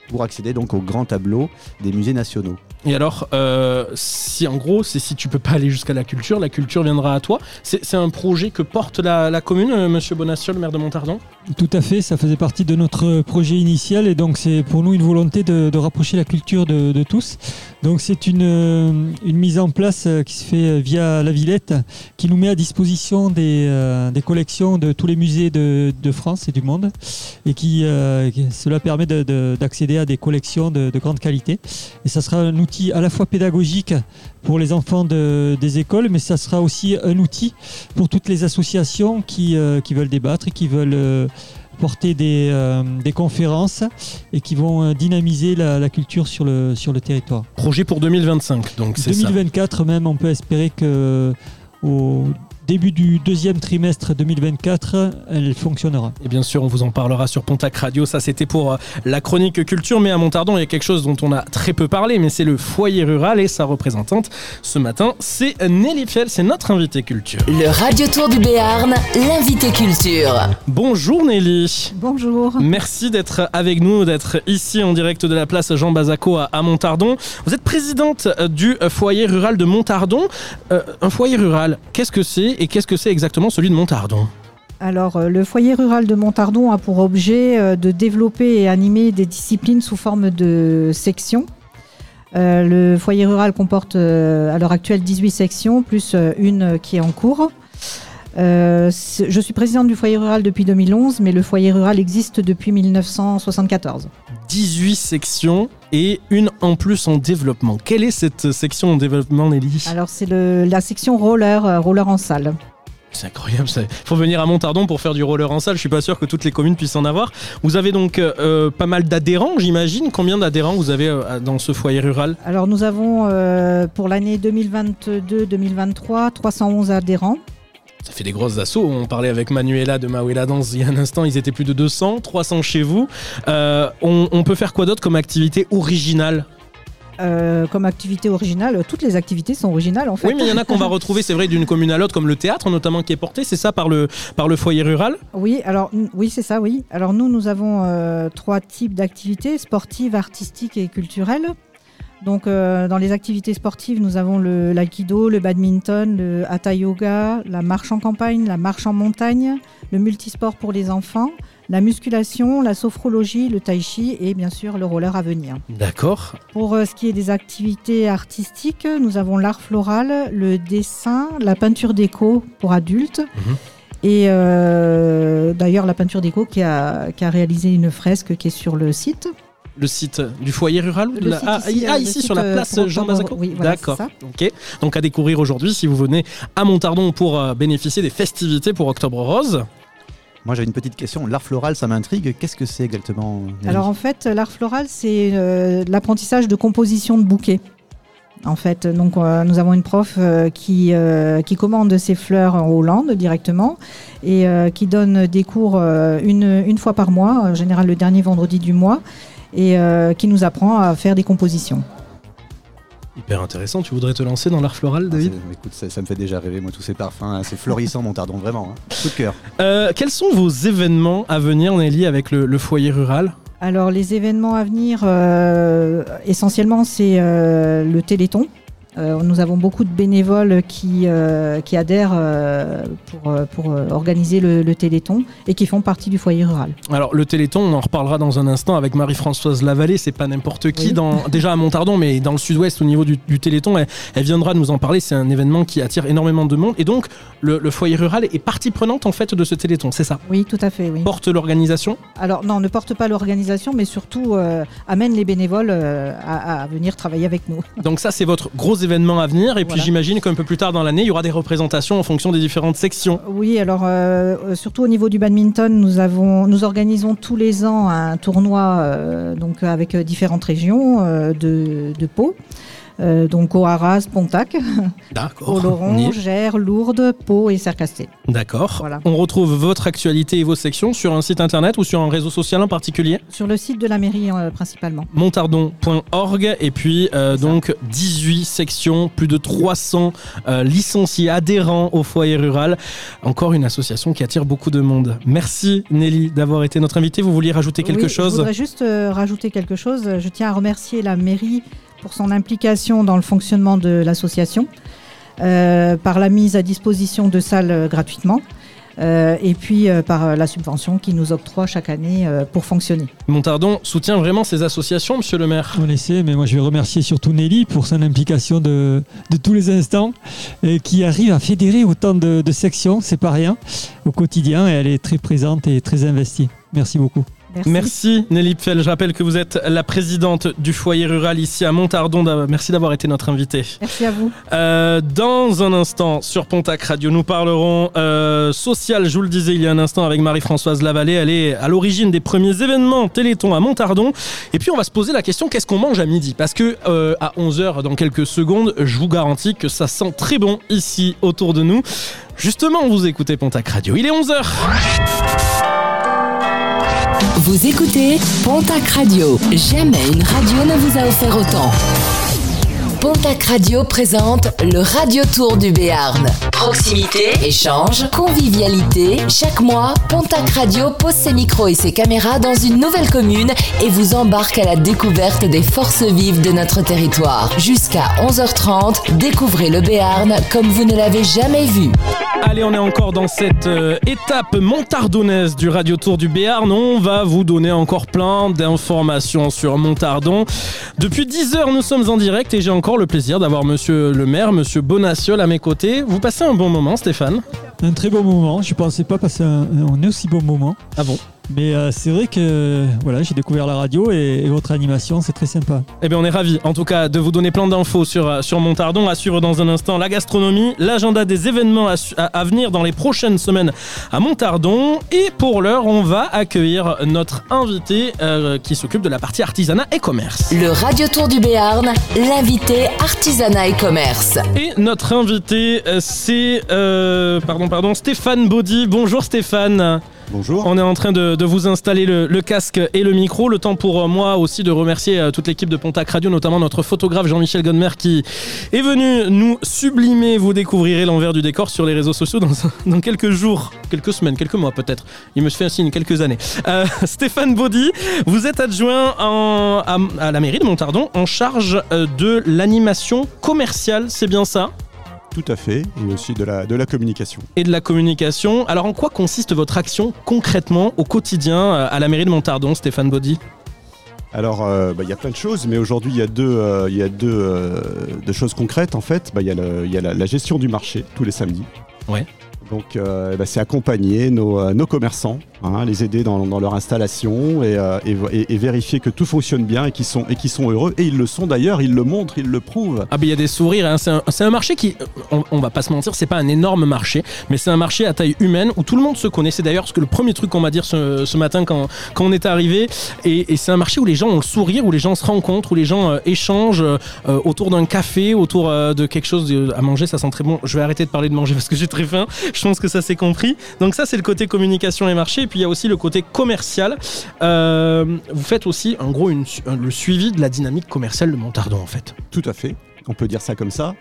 pour accéder donc au grand tableau des musées nationaux. Et alors, si en gros, c'est si tu peux pas aller jusqu'à la culture, la culture viendra à toi. C'est un projet que porte la, commune, Monsieur Bonacieux, le maire de Montardon? Tout à fait, ça faisait partie de notre projet initial et donc c'est pour nous une volonté de, rapprocher la culture de, tous. Donc c'est une, euh, mise en place euh, qui se fait via la Villette qui nous met à disposition des, euh, collections de tous les musées de, France et du monde et qui, euh, cela permet de- de- d'accéder à des collections de grande qualité. Et ça sera un outil à la fois pédagogique pour les enfants de- des écoles, mais ça sera aussi un outil pour toutes les associations qui, euh, qui veulent débattre et qui veulent euh, porter des, euh, des conférences et qui vont dynamiser la, la culture sur le, sur le territoire. Projet pour 2025, donc c'est ça. 2024 même, on peut espérer que au début du deuxième trimestre 2024, elle fonctionnera. Et bien sûr, on vous en parlera sur Pontac Radio. Ça, c'était pour euh, la chronique culture. Mais à Montardon, il y a quelque chose dont on a très peu parlé, mais c'est le foyer rural et sa représentante. Ce matin, c'est Nelly Fiel, c'est notre invité culture. Le Radio Tour du Béarn, l'invité culture. Bonjour Nelly. Bonjour. Merci d'être avec nous, d'être ici en direct de la place Jean Bazaco à, Montardon. Vous êtes présidente euh, du euh, foyer rural de Montardon. Euh, un foyer rural, qu'est-ce que c'est et qu'est-ce que c'est exactement celui de Montardon? Alors, euh, le foyer rural de Montardon a pour objet euh, de développer et animer des disciplines sous forme de sections. Euh, le foyer rural comporte à l'heure actuelle 18 sections, plus une qui est en cours. Je suis présidente du foyer rural depuis 2011, mais le foyer rural existe depuis 1974. 18 sections et une en plus en développement. Quelle est cette section en développement, Nelly? Alors, c'est la section roller, euh, roller en salle. C'est incroyable, il faut venir à Montardon pour faire du roller en salle. Je suis pas sûr que toutes les communes puissent en avoir. Vous avez donc euh, pas mal d'adhérents, j'imagine. Combien d'adhérents vous avez euh, dans ce foyer rural? Alors nous avons euh, pour l'année 2022-2023 311 adhérents. Ça fait des grosses assauts. On parlait avec Manuela de Mawela Danse il y a un instant. Ils étaient plus de 200, 300 chez vous. Euh, on, on peut faire quoi d'autre comme activité originale? Euh, comme activité originale, toutes les activités sont originales en fait. Oui, mais il y en a qu'on va retrouver, c'est vrai, d'une commune à l'autre, comme le théâtre notamment qui est porté. C'est ça par le, par le foyer rural? Oui, alors oui, c'est ça, oui. Alors nous, nous avons euh, trois types d'activités sportives, artistiques et culturelles. Donc euh, dans les activités sportives, nous avons le l'aïkido, le badminton, le hatha yoga, la marche en campagne, la marche en montagne, le multisport pour les enfants, la musculation, la sophrologie, le tai chi et bien sûr le roller à venir. D'accord. Pour euh, ce qui est des activités artistiques, nous avons l'art floral, le dessin, la peinture déco pour adultes. Et euh, d'ailleurs, la peinture déco qui a, qui a réalisé une fresque qui est sur le site. Le site du foyer rural ou de Le la- site ah, ici, ah, euh, ici sur la euh, place Jean Bazaco oui, voilà, D'accord. Ok. Donc à découvrir aujourd'hui si vous venez à Montardon pour euh, bénéficier des festivités pour Octobre Rose. Moi j'avais une petite question, l'art floral ça m'intrigue, qu'est-ce que c'est exactement Alors en fait, l'art floral, c'est euh, l'apprentissage de composition de bouquets. En fait, donc euh, nous avons une prof euh, qui, euh, qui commande ses fleurs en Hollande directement et euh, qui donne des cours euh, une, une fois par mois, en général le dernier vendredi du mois, et euh, qui nous apprend à faire des compositions. Hyper intéressant. Tu voudrais te lancer dans l'art floral, David C'est- Écoute, ça, ça me fait déjà rêver, moi, tous ces parfums. hein. C'est florissant, Montardon, vraiment. hein. Coup de cœur. Euh, Quels sont vos événements à venir, Nelly, avec le, le foyer rural? Alors les événements à venir, euh, essentiellement c'est euh, le Téléthon. Euh, nous avons beaucoup de bénévoles qui, euh, qui adhèrent euh, pour, pour organiser le, le Téléthon et qui font partie du foyer rural. Alors le Téléthon, on en reparlera dans un instant avec Marie-Françoise Lavallée. C'est pas n'importe qui, Oui. dans, (laughs) déjà à Montardon, mais dans le Sud-Ouest au niveau du, du Téléthon. Elle, elle viendra nous en parler. C'est un événement qui attire énormément de monde. Et donc le, le foyer rural est partie prenante en fait de ce Téléthon. C'est ça? Oui, tout à fait. Oui. Porte l'organisation? Alors non, ne porte pas l'organisation, mais surtout amène les bénévoles à, à venir travailler avec nous. Donc ça, c'est votre gros événement à venir. Et puis j'imagine qu'un peu plus tard dans l'année, il y aura des représentations en fonction des différentes sections. Oui, alors euh, euh, surtout au niveau du badminton, nous avons, nous organisons tous les ans un tournoi euh, donc avec différentes régions de, de Pau. Euh, donc au Arras, Pontac, D'accord. au on y Laurent, est. Gers, Lourdes, Pau et Cercasté. D'accord. Voilà. On retrouve votre actualité et vos sections sur un site internet ou sur un réseau social en particulier Sur le site de la mairie euh, principalement. montardon.org et puis euh, donc 18 sections, plus de 300 euh, licenciés adhérents au foyer rural. Encore une association qui attire beaucoup de monde. Merci Nelly d'avoir été notre invitée. Vous vouliez rajouter quelque Oui, chose Je voudrais juste rajouter quelque chose. Je tiens à remercier la mairie pour son implication dans le fonctionnement de l'association, euh, par la mise à disposition de salles euh, gratuitement, euh, et puis euh, par la subvention qui nous octroie chaque année euh, pour fonctionner. Montardon soutient vraiment ces associations, monsieur le maire. On essaie, mais moi je vais remercier surtout Nelly pour son implication de, de tous les instants, et qui arrive à fédérer autant de, de sections, c'est pas rien, au quotidien, et elle est très présente et très investie. Merci beaucoup. Merci. Nelly Pfel. Je rappelle que vous êtes la présidente du foyer rural ici à Montardon. Merci d'avoir été notre invitée. Merci à vous. Euh, dans un instant, sur Pontac Radio, nous parlerons euh, social, je vous le disais il y a un instant, avec Marie-Françoise Lavallée. Elle est à l'origine des premiers événements Téléthon à Montardon. Et puis, on va se poser la question qu'est-ce qu'on mange à midi? Parce que euh, à 11h, dans quelques secondes, je vous garantis que ça sent très bon ici autour de nous. Justement, vous écoutez Pontac Radio. Il est 11h. Vous écoutez Pontac Radio. Jamais une radio ne vous a offert autant. Pontac Radio présente le Radio Tour du Béarn. Proximité, échange, convivialité. Chaque mois, Pontac Radio pose ses micros et ses caméras dans une nouvelle commune et vous embarque à la découverte des forces vives de notre territoire. Jusqu'à 11h30, découvrez le Béarn comme vous ne l'avez jamais vu. Allez, on est encore dans cette euh, étape montardonnaise du Radio Tour du Béarn. On va vous donner encore plein d'informations sur Montardon. Depuis 10 heures, nous sommes en direct et j'ai encore le plaisir d'avoir monsieur le maire, monsieur Bonaciol à mes côtés. Vous passez un bon moment, Stéphane? Un très bon moment, je pensais pas passer un, un aussi bon moment. Ah bon? Mais euh, c'est vrai que voilà, j'ai découvert la radio et, et votre animation, c'est très sympa. Eh bien, on est ravis, en tout cas, de vous donner plein d'infos sur, euh, sur Montardon. À suivre dans un instant la gastronomie, l'agenda des événements à, su- à- à venir dans les prochaines semaines à Montardon. Et pour l'heure, on va accueillir notre invité euh, qui s'occupe de la partie artisanat et commerce. Le Radio Tour du Béarn, l'invité artisanat et commerce. Et notre invité, c'est euh, pardon, pardon, Stéphane Baudy. Bonjour Stéphane. Bonjour. On est en train de, vous installer le, casque et le micro. Le temps pour euh, moi aussi de remercier euh, toute l'équipe de Pontac Radio, notamment notre photographe Jean-Michel Godmer qui est venu nous sublimer. Vous découvrirez l'envers du décor sur les réseaux sociaux dans, quelques jours, quelques semaines, quelques mois peut-être. Il me fait un signe, quelques années. Euh, (laughs) Stéphane Baudy, vous êtes adjoint à, la mairie de Montardon en charge de l'animation commerciale, c'est bien ça? Tout à fait, et aussi de la, de la communication. et de la communication. Alors en quoi consiste votre action concrètement au quotidien euh, à la mairie de Montardon, Stéphane Baudy Alors, euh, bah, il y a plein de choses, mais aujourd'hui, il y a deux, euh, il y a deux, euh, deux choses concrètes. En fait, Bah, il y a, le- il y a la, la gestion du marché tous les samedis. Ouais. Donc, euh, bah, c'est accompagner nos, euh, commerçants, hein, les aider dans, leur installation et, euh, et- vérifier que tout fonctionne bien et qu'ils sont, qu'ils sont heureux. Et ils le sont d'ailleurs, ils le montrent, ils le prouvent. Ah ben il y a des sourires, hein. c'est un, marché qui, on, on va pas se mentir, c'est pas un énorme marché, mais c'est un marché à taille humaine où tout le monde se connaît. C'est d'ailleurs ce que le premier truc qu'on m'a dit ce, matin quand, quand on est arrivé. Et, c'est un marché où les gens ont le sourire, où les gens se rencontrent, où les gens échangent autour d'un café, autour de quelque chose à manger. Ça sent très bon. Je vais arrêter de parler de manger parce que j'ai très faim. Je pense que ça s'est compris. Donc ça c'est le côté communication et marché. Et puis il y a aussi le côté commercial. Euh, vous faites aussi en gros une un- le suivi de la dynamique commerciale de Montardon en fait. Tout à fait. On peut dire ça comme ça.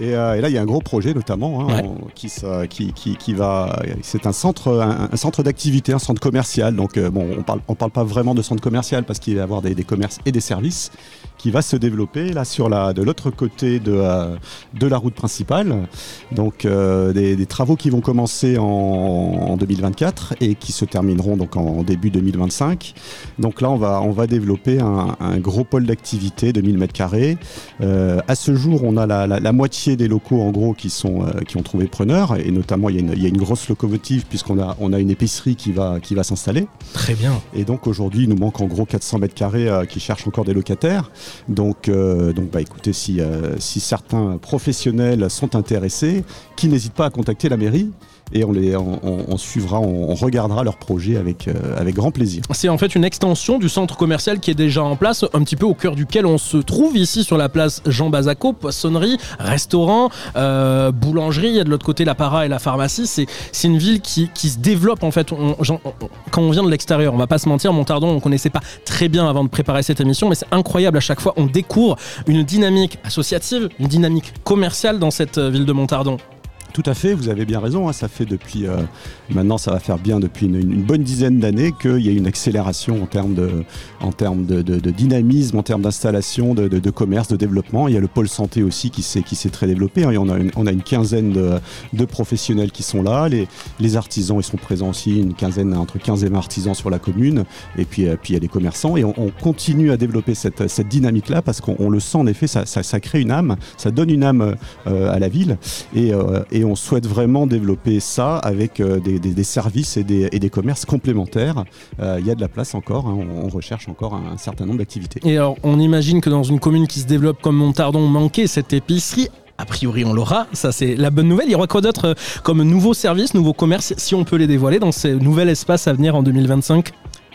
Et, euh, et là, il y a un gros projet notamment hein, Ouais. on- qui, se- qui, qui, qui va. C'est un centre, un, un centre d'activité, un centre commercial. Donc, euh, bon, on parle, on parle pas vraiment de centre commercial parce qu'il va y avoir des, des commerces et des services qui va se développer là sur la, de l'autre côté de, euh, de la route principale. Donc, euh, des, des travaux qui vont commencer en, en 2024 et qui se termineront donc en, début 2025. Donc là, on va, on va développer un, un gros pôle d'activité de 1000 mètres carrés. Euh, à ce jour, on a la, la- la moitié des locaux en gros qui, sont, qui ont trouvé preneur et notamment il y a une, il y a une grosse locomotive puisqu'on a, on a une épicerie qui va, qui va s'installer. Très bien. Et donc aujourd'hui, il nous manque en gros 400 mètres carrés qui cherchent encore des locataires. Donc, euh, donc bah, écoutez, si, euh, si certains professionnels sont intéressés, qui n'hésitent pas à contacter la mairie et on, les, suivra, on, regardera leur projet avec, euh, avec grand plaisir. C'est en fait une extension du centre commercial qui est déjà en place, un petit peu au cœur duquel on se trouve ici sur la place Jean Bazaco, poissonnerie, restaurant, euh, boulangerie, il y a de l'autre côté la para et la pharmacie. C'est c'est une ville qui, se développe en fait. Quand on vient de l'extérieur, on va pas se mentir, Montardon, on connaissait pas très bien avant de préparer cette émission, mais c'est incroyable à chaque fois. On découvre une dynamique associative, une dynamique commerciale dans cette euh, ville de Montardon. Tout à fait, vous avez bien raison. hein, ça fait depuis euh, maintenant, ça va faire bien depuis une, bonne dizaine d'années qu'il y a une accélération en termes de, dynamisme, en termes d'installation, de, commerce, de développement. Il y a le pôle santé aussi qui s'est très développé. hein, on a une, quinzaine de, professionnels qui sont là. Les, artisans, ils sont présents aussi, une quinzaine entre 15 et 20 artisans sur la commune. Et puis, euh, puis il y a les commerçants. Et on, on continue à développer cette, dynamique-là parce qu'on on le sent en effet, ça, crée une âme, ça donne une âme euh, à la ville. Et, euh, et on souhaite vraiment développer ça avec des, des- services et des, commerces complémentaires. Euh, Il y a de la place encore, hein, on, recherche encore un, un certain nombre d'activités. Et alors, on imagine que dans une commune qui se développe comme Montardon, manquait cette épicerie. A priori, on l'aura. Ça, c'est la bonne nouvelle. Il y aura quoi d'autre euh, comme nouveaux services, nouveaux commerces, si on peut les dévoiler dans ces nouvel espace à venir en 2025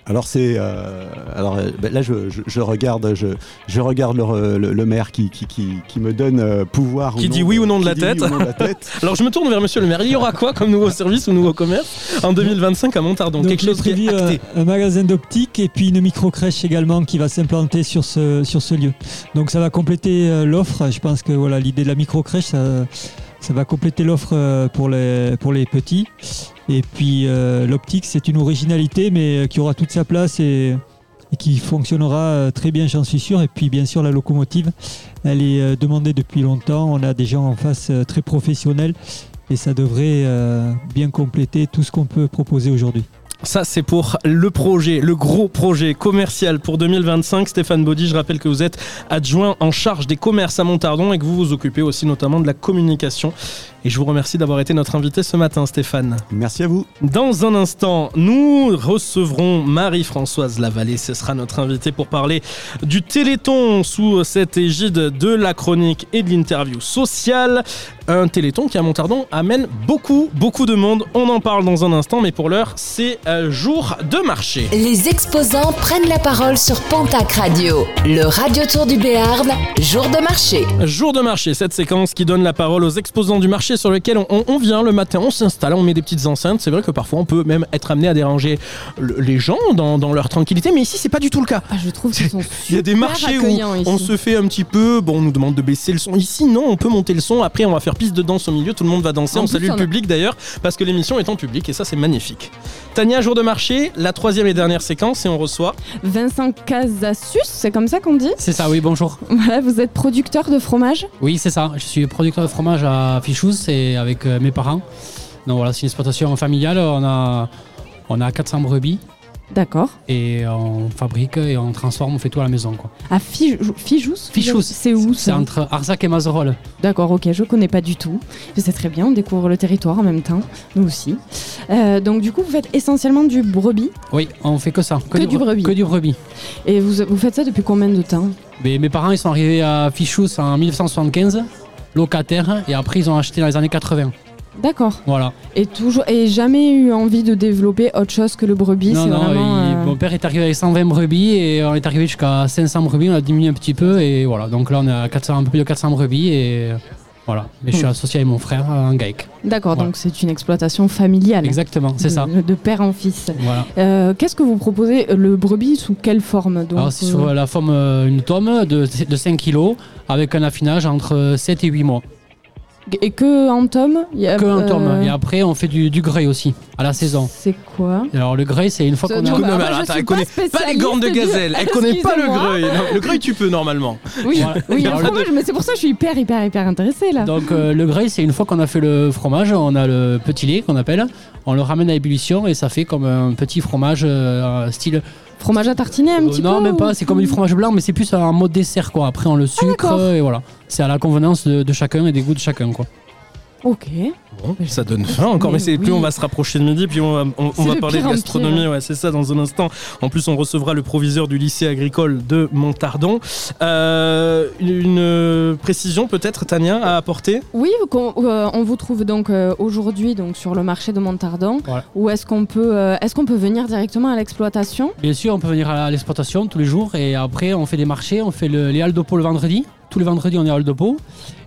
Alors c'est euh, alors euh, ben là je, je- je regarde je, je regarde le, le- le maire qui, qui, qui, qui me donne euh, pouvoir Qui ou dit non oui ou non de la qui dit oui tête. ou non de la tête. (laughs) Alors, je me tourne vers monsieur le maire. Il y aura quoi comme nouveau service ou nouveau commerce en 2025 à Montardon Donc, Quelque chose qui est prévu, euh, acté. un magasin d'optique et puis une micro-crèche également qui va s'implanter sur ce, sur ce lieu. Donc ça va compléter euh, l'offre. Je pense que voilà, l'idée de la micro-crèche, ça, ça va compléter l'offre euh, pour les, pour les petits. Et puis euh, l'optique, c'est une originalité, mais euh, qui aura toute sa place et, qui fonctionnera euh, très bien, j'en suis sûr. Et puis bien sûr, la locomotive, elle est demandée depuis longtemps. On a des gens en face très professionnels et ça devrait bien compléter tout ce qu'on peut proposer aujourd'hui. Ça, c'est pour le projet, le gros projet commercial pour 2025. Stéphane Baudy, je rappelle que vous êtes adjoint en charge des commerces à Montardon et que vous vous occupez aussi notamment de la communication. Et je vous remercie d'avoir été notre invité ce matin, Stéphane. Merci à vous. Dans un instant, nous recevrons Marie-Françoise Lavallée. Ce sera notre invitée pour parler du Téléthon sous cette égide de la chronique et de l'interview sociale. Un Téléthon qui à Montardon amène beaucoup, beaucoup de monde. On en parle dans un instant, mais pour l'heure, c'est jour de marché. Les exposants prennent la parole sur Pontac Radio, le radio tour du Béarn, jour de marché. Jour de marché, cette séquence qui donne la parole aux exposants du marché sur lequel on, on- on vient le matin, on s'installe, on met des petites enceintes. C'est vrai que parfois on peut même être amené à déranger le- les gens dans, dans leur tranquillité, mais ici c'est pas du tout le cas. Ah, je trouve qu'ils sont (laughs) Il y a des marchés où ici. on se fait un petit peu, bon, on nous demande de baisser le son. Ici, non, on peut monter le son. Après, on va faire piste de danse au milieu. Tout le monde va danser. En on plus, salue le public d'ailleurs, parce que l'émission est en public et ça, c'est magnifique. Tania, jour de marché, la troisième et dernière séquence et on reçoit. Vincent Casassus, c'est comme ça qu'on dit? C'est ça, oui, bonjour. Voilà, vous êtes producteur de fromage? Oui, c'est ça. Je suis producteur de fromage à Fichouz et avec euh, mes parents. Donc voilà, c'est une exploitation familiale. On a, on a 400 brebis D'accord. et on fabrique et on transforme, on fait tout à la maison. Quoi. À Fijous Fijous. C'est où C'est entre Arzac et Mazerolles. D'accord, ok, je connais pas du tout. C'est très bien, on découvre le territoire en même temps, nous aussi. Euh, donc du coup, vous faites essentiellement du brebis. Oui, on fait que ça. Que du bre- brebis. Que du brebis. Et vous, vous faites ça depuis combien de temps? Mais mes parents, ils sont arrivés à Fichouz en 1975, locataires, et après, ils ont acheté dans les années 80. D'accord. Voilà. Et toujours et jamais eu envie de développer autre chose que le brebis. Non, non, vraiment. il- euh, mon père est arrivé avec 120 brebis et on est arrivé jusqu'à 500 brebis, on a diminué un petit peu et voilà. Donc là on est à 400, un peu plus de 400 brebis et voilà. Mais je suis Hmm. associé avec mon frère en GAEC. D'accord, Voilà. donc c'est une exploitation familiale. Exactement, c'est ça. De père en fils. Voilà. Euh, Qu'est-ce que vous proposez Le brebis sous quelle forme donc, Alors c'est euh, sur la forme euh, une tome de, de 5 kg avec un affinage entre 7 et 8 mois. Et que en tome il y a, Que un euh, tome. Et après on fait du, du grey aussi, à la saison. C'est quoi Alors le grey c'est une fois qu'on a... Non, mais attends, elle pas connaît pas les cornes de gazelle. Elle connaît pas le. Non, le greuil, tu peux normalement. Oui, oui le- fromage, mais c'est pour ça que je suis hyper, hyper, hyper intéressée là. Donc euh, le grey, c'est une fois qu'on a fait le fromage, on a le petit lait qu'on appelle, on le ramène à ébullition et ça fait comme un petit fromage euh, style... Fromage à tartiner un Euh, petit non, peu même ou- pas, c'est comme du fromage blanc, mais c'est plus un mode dessert quoi. Après on le sucre d'accord. et voilà. C'est à la convenance de, de chacun et des goûts de chacun quoi. Ok. Bon, ça donne faim encore, mais, c'est plus on va se rapprocher de midi, puis on va, on- on C'est va de parler de gastronomie, ouais, c'est ça dans un instant. En plus, on recevra le proviseur du lycée agricole de Montardon. Euh, une précision peut-être, Tania, à apporter? Oui, euh, on vous trouve donc euh, aujourd'hui donc sur le marché de Montardon. Voilà. Ou est-ce qu'on peut, euh, est-ce qu'on peut venir directement à l'exploitation? Bien sûr, on peut venir à l'exploitation tous les jours et après on fait des marchés, on fait le- les halles de pot le vendredi. Tous les vendredis on est à halles de pot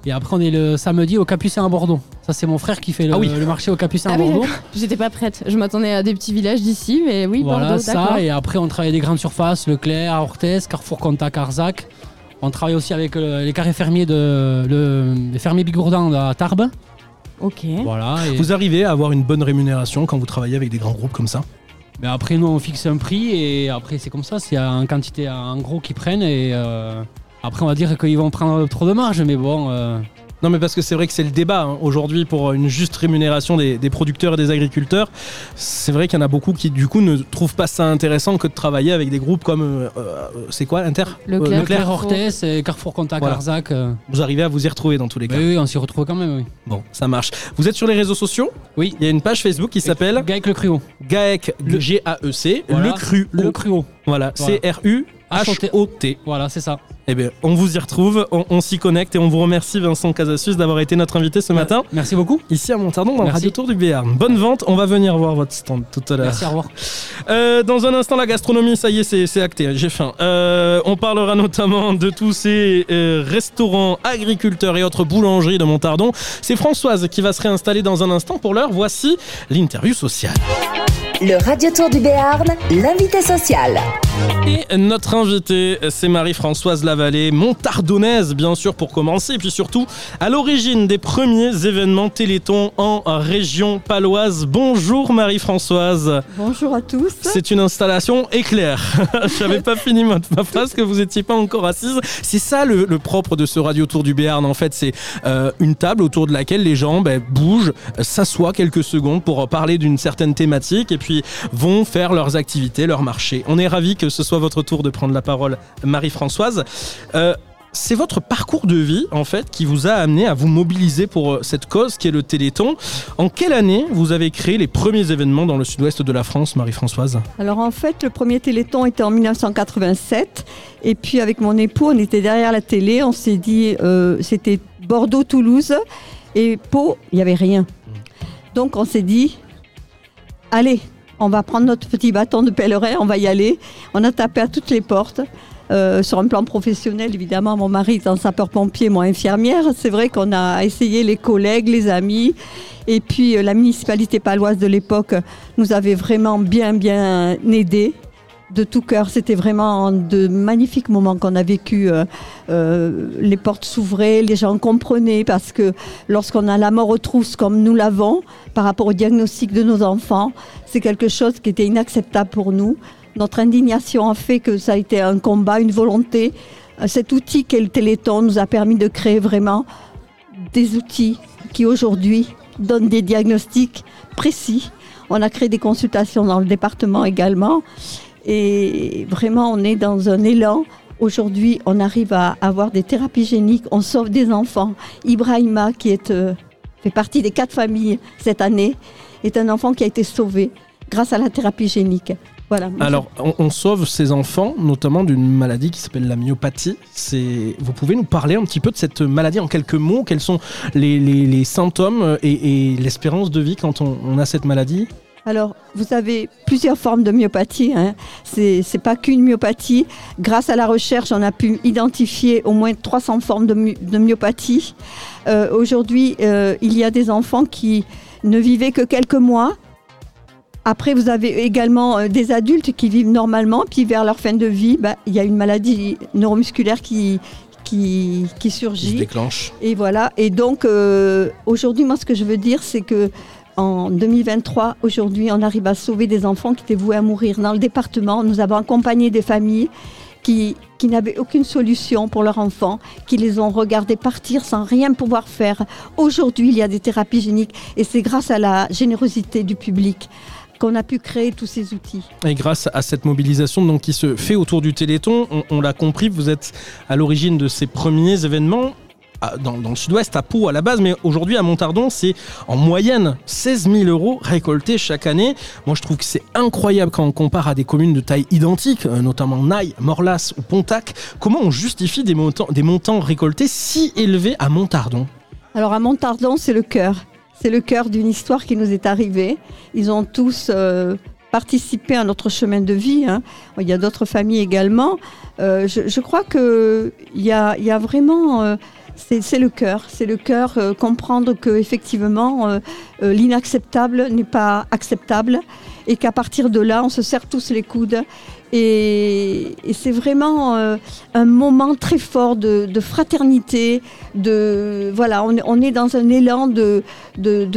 et après on est le samedi au Capucin à Bordeaux. Ça c'est mon frère qui fait le, Ah oui. le marché au Capucin Ah à oui, Bordeaux. J'étais pas prête. Je m'attendais à des petits villages d'ici, mais oui, voilà Bordeaux, ça et après on travaille des grandes surfaces, Leclerc, Orthez, Carrefour Contact, Arzac. On travaille aussi avec euh, les carrés fermiers de le, les fermiers Bigourdan à Tarbes. Ok. Voilà. et- Vous arrivez à avoir une bonne rémunération quand vous travaillez avec des grands groupes comme ça? Mais après, nous, on fixe un prix et après, c'est comme ça. C'est en quantité, en gros, qu'ils prennent. Et euh, après, on va dire qu'ils vont prendre trop de marge. Mais bon. euh, Non, mais parce que c'est vrai que c'est le débat hein, aujourd'hui pour une juste rémunération des, des producteurs et des agriculteurs. C'est vrai qu'il y en a beaucoup qui, du coup, ne trouvent pas ça intéressant que de travailler avec des groupes comme. euh, euh, c'est quoi, Inter? Leclerc, Leclerc, et Carrefour Contact, Voilà. Arzac. euh. Vous arrivez à vous y retrouver dans tous les cas. Oui, oui, on s'y retrouve quand même, oui. Bon, ça marche. Vous êtes sur les réseaux sociaux? Oui. Il y a une page Facebook qui s'appelle Gaec Le Cruau. Gaec, le G-A-E-C, Voilà. le Cruau. Le Cruau. Voilà, Voilà. C-R-U-H-O-T. Voilà, c'est ça. Eh bien, on vous y retrouve, on, on s'y connecte et on vous remercie Vincent Casasus d'avoir été notre invité ce matin. Merci beaucoup. Ici à Montardon dans le. Radio Tour du Béarn. Bonne vente, on va venir voir votre stand tout à l'heure. Merci, au revoir. Euh, dans un instant, la gastronomie, ça y est, c'est c'est acté, j'ai faim. Euh, on parlera notamment de tous ces euh, restaurants, agriculteurs et autres boulangeries de Montardon. C'est Françoise qui va se réinstaller dans un instant. Pour l'heure, voici l'interview sociale. Le Radio Tour du Béarn, l'invité social. Et notre invitée, c'est Marie-Françoise Lavallée, montardonnaise bien sûr pour commencer, et puis surtout à l'origine des premiers événements Téléthon en région paloise. Bonjour Marie-Françoise. Bonjour à tous. C'est une installation éclair. (laughs) J'avais pas fini ma, phrase que vous étiez pas encore assise. C'est ça le, le propre de ce Radio Tour du Béarn en fait, c'est euh, une table autour de laquelle les gens ben, bougent, euh, s'assoient quelques secondes pour parler d'une certaine thématique et puis vont faire leurs activités, leurs marchés. On est ravis que ce soit votre tour de prendre la parole, Marie-Françoise. Euh, c'est votre parcours de vie, en fait, qui vous a amené à vous mobiliser pour euh, cette cause qui est le Téléthon. En quelle année vous avez créé les premiers événements dans le sud-ouest de la France, Marie-Françoise? Alors en fait, le premier Téléthon était en 1987. Et puis avec mon époux, on était derrière la télé. On s'est dit, euh, c'était Bordeaux-Toulouse. Et Pau, il n'y avait rien. Donc on s'est dit, allez, on va prendre notre petit bâton de pèlerin, on va y aller. On a tapé à toutes les portes. Euh, sur un plan professionnel, évidemment, mon mari est en sapeur-pompier, moi infirmière. C'est vrai qu'on a essayé les collègues, les amis. Et puis euh, la municipalité paloise de l'époque nous avait vraiment bien, bien aidés. De tout cœur, c'était vraiment de magnifiques moments qu'on a vécu. euh, euh, les portes s'ouvraient, les gens comprenaient parce que lorsqu'on a la mort aux trousses comme nous l'avons, par rapport au diagnostic de nos enfants, c'est quelque chose qui était inacceptable pour nous. Notre indignation a fait que ça a été un combat, une volonté. Cet outil qu'est le Téléthon nous a permis de créer vraiment des outils qui aujourd'hui donnent des diagnostics précis. On a créé des consultations dans le département également. Et vraiment, on est dans un élan. Aujourd'hui, on arrive à avoir des thérapies géniques, on sauve des enfants. Ibrahima, qui est, euh, fait partie des quatre familles cette année, est un enfant qui a été sauvé grâce à la thérapie génique. Voilà. Alors, on, sauve ces enfants, notamment d'une maladie qui s'appelle la myopathie. Vous pouvez nous parler un petit peu de cette maladie en quelques mots? Quels sont les, symptômes et, l'espérance de vie quand on a cette maladie? Alors, vous avez plusieurs formes de myopathie. Hein. C'est c'est pas qu'une myopathie. Grâce à la recherche, on a pu identifier au moins 300 formes de, my- de myopathie. Euh, Aujourd'hui, euh, il y a des enfants qui ne vivaient que quelques mois. Après, vous avez également euh, des adultes qui vivent normalement, puis vers leur fin de vie, bah, il y a une maladie neuromusculaire qui, qui, qui surgit. Qui se déclenche. Et voilà. Et donc, euh, aujourd'hui, moi, ce que je veux dire, c'est que en 2023, aujourd'hui, on arrive à sauver des enfants qui étaient voués à mourir. Dans le département, nous avons accompagné des familles qui, n'avaient aucune solution pour leurs enfants, qui les ont regardés partir sans rien pouvoir faire. Aujourd'hui, il y a des thérapies géniques et c'est grâce à la générosité du public qu'on a pu créer tous ces outils. Et grâce à cette mobilisation donc, qui se fait autour du Téléthon, on, on l'a compris, vous êtes à l'origine de ces premiers événements. Dans, le sud-ouest, à Pau à la base, mais aujourd'hui à Montardon, c'est en moyenne 16 000 euros récoltés chaque année. Moi, je trouve que c'est incroyable quand on compare à des communes de taille identique, euh, notamment Naï, Morlas ou Pontac. Comment on justifie des montants, récoltés si élevés à Montardon? Alors à Montardon, c'est le cœur. C'est le cœur d'une histoire qui nous est arrivée. Ils ont tous euh, participé à notre chemin de vie. hein. Il y a d'autres familles également. Euh, je, crois qu'il y a, y a vraiment... euh, c'est le cœur, c'est le cœur, euh, comprendre que effectivement euh, euh, l'inacceptable n'est pas acceptable et qu'à partir de là, on se serre tous les coudes. Et, c'est vraiment un moment très fort de, fraternité, de voilà, on, est- dans un élan de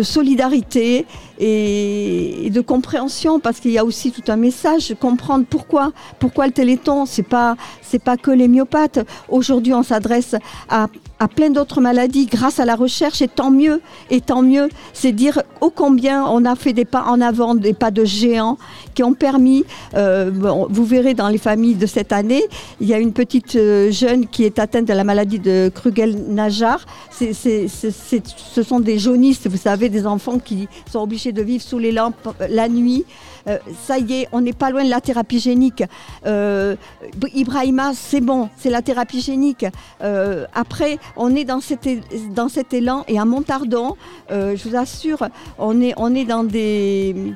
solidarité et, de compréhension parce qu'il y a aussi tout un message, comprendre pourquoi, pourquoi le Téléthon, c'est pas c'est pas que les myopathes. Aujourd'hui, on s'adresse à à plein d'autres maladies grâce à la recherche et tant mieux et tant mieux c'est dire ô combien on a fait des pas en avant des pas de géants qui ont permis euh, vous verrez dans les familles de cette année il y a une petite euh, jeune qui est atteinte de la maladie de Krugel-Najar c'est- c'est- ce sont des jaunistes vous savez des enfants qui sont obligés de vivre sous les lampes euh, la nuit Euh, ça y est, on n'est pas loin de la thérapie génique. Euh, Ibrahima, c'est bon, c'est la thérapie génique. Après, on est dans cet, dans cet élan et à Montardon, je vous assure, on est, on est dans des.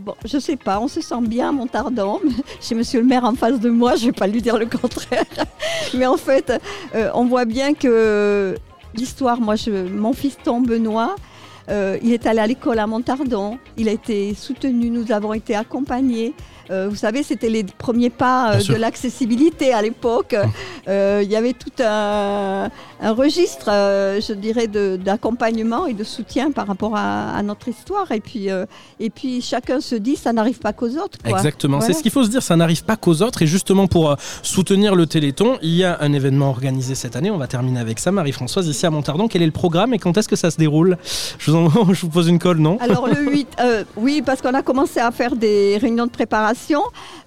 Bon, je sais pas, on se sent bien à Montardon. (laughs) J'ai monsieur le maire en face de moi, je vais pas lui dire le contraire. (laughs) Mais en fait, on voit bien que l'histoire, moi, je, mon fiston Benoît, euh, il est allé à l'école à Montardon, il a été soutenu, nous avons été accompagnés. Euh, vous savez, c'était les premiers pas euh, de l'accessibilité à l'époque. Euh, il y avait tout un, un registre, euh, je dirais, d'accompagnement et de soutien par rapport à, à notre histoire. Et puis, et puis chacun se dit, ça n'arrive pas qu'aux autres. quoi. Exactement, Voilà. c'est ce qu'il faut se dire, ça n'arrive pas qu'aux autres. Et justement, pour soutenir le Téléthon, il y a un événement organisé cette année. On va terminer avec ça, Marie-Françoise, ici à Montardon. Quel est le programme et quand est-ce que ça se déroule? Je vous, en- (laughs) je vous pose une colle, non? Alors le (laughs) 8, euh, oui, parce qu'on a commencé à faire des réunions de préparation.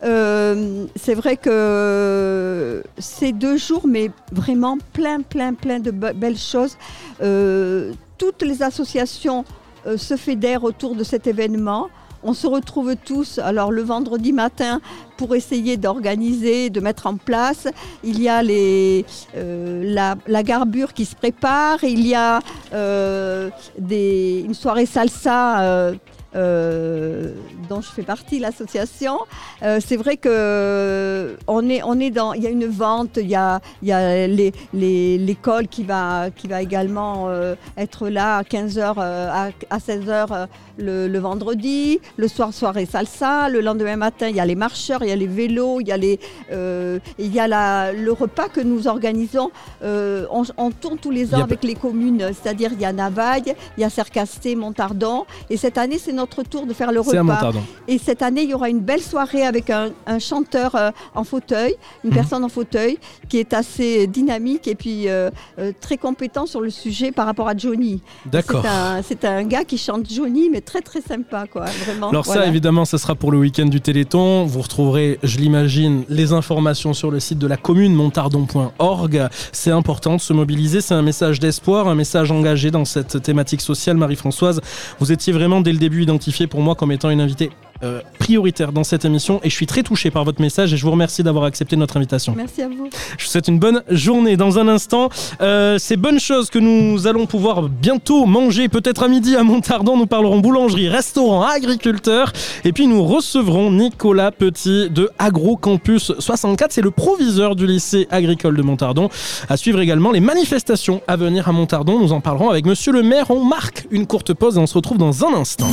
Euh, c'est vrai que c'est deux jours, mais vraiment plein, plein, plein de be- belles choses. Euh, toutes les associations euh, se fédèrent autour de cet événement. On se retrouve tous, alors le vendredi matin, pour essayer d'organiser, de mettre en place. Il y a la, garbure qui se prépare, il y a une soirée salsa. Euh, dont je fais partie, l'association. Euh, c'est vrai que euh, on est, on est dans, il y a une vente, il y a, il y a les- les- l'école qui va, qui va également euh, être là à 15h, à, à 16h le, le vendredi, le soir soirée salsa, le lendemain matin il y a les marcheurs, il y a les vélos, il y a, les, euh, il y a la- le repas que nous organisons. Euh, on, on tourne tous les ans avec les communes, c'est-à-dire il y a Navaille, il y a Cercasté, Montardon, et cette année c'est notre tour de faire le à repas. Montardon. Et cette année il y aura une belle soirée avec un, un chanteur euh, en fauteuil, une Mhm. personne en fauteuil qui est assez dynamique et puis euh, euh, très compétent sur le sujet par rapport à Johnny. D'accord. C'est un, c'est un gars qui chante Johnny, mais très très sympa quoi, vraiment. Alors ça, évidemment, ça sera pour le week-end du Téléthon. Vous retrouverez, je l'imagine, les informations sur le site de la commune montardon.org. C'est important de se mobiliser. C'est un message d'espoir, un message engagé dans cette thématique sociale. Marie-Françoise, vous étiez vraiment dès le début identifiée pour moi comme étant une invitée euh, prioritaire dans cette émission et je suis très touché par votre message et je vous remercie d'avoir accepté notre invitation. Merci à vous. Je vous souhaite une bonne journée. Dans un instant, euh, ces bonnes choses que nous allons pouvoir bientôt manger, peut-être à midi à Montardon. Nous parlerons boulangerie, restaurant, agriculteur. Et puis nous recevrons Nicolas Petit de Agrocampus 64. C'est le proviseur du lycée agricole de Montardon. À suivre également les manifestations à venir à Montardon. Nous en parlerons avec monsieur le maire. On marque une courte pause et on se retrouve dans un instant.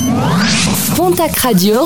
Pontac Radio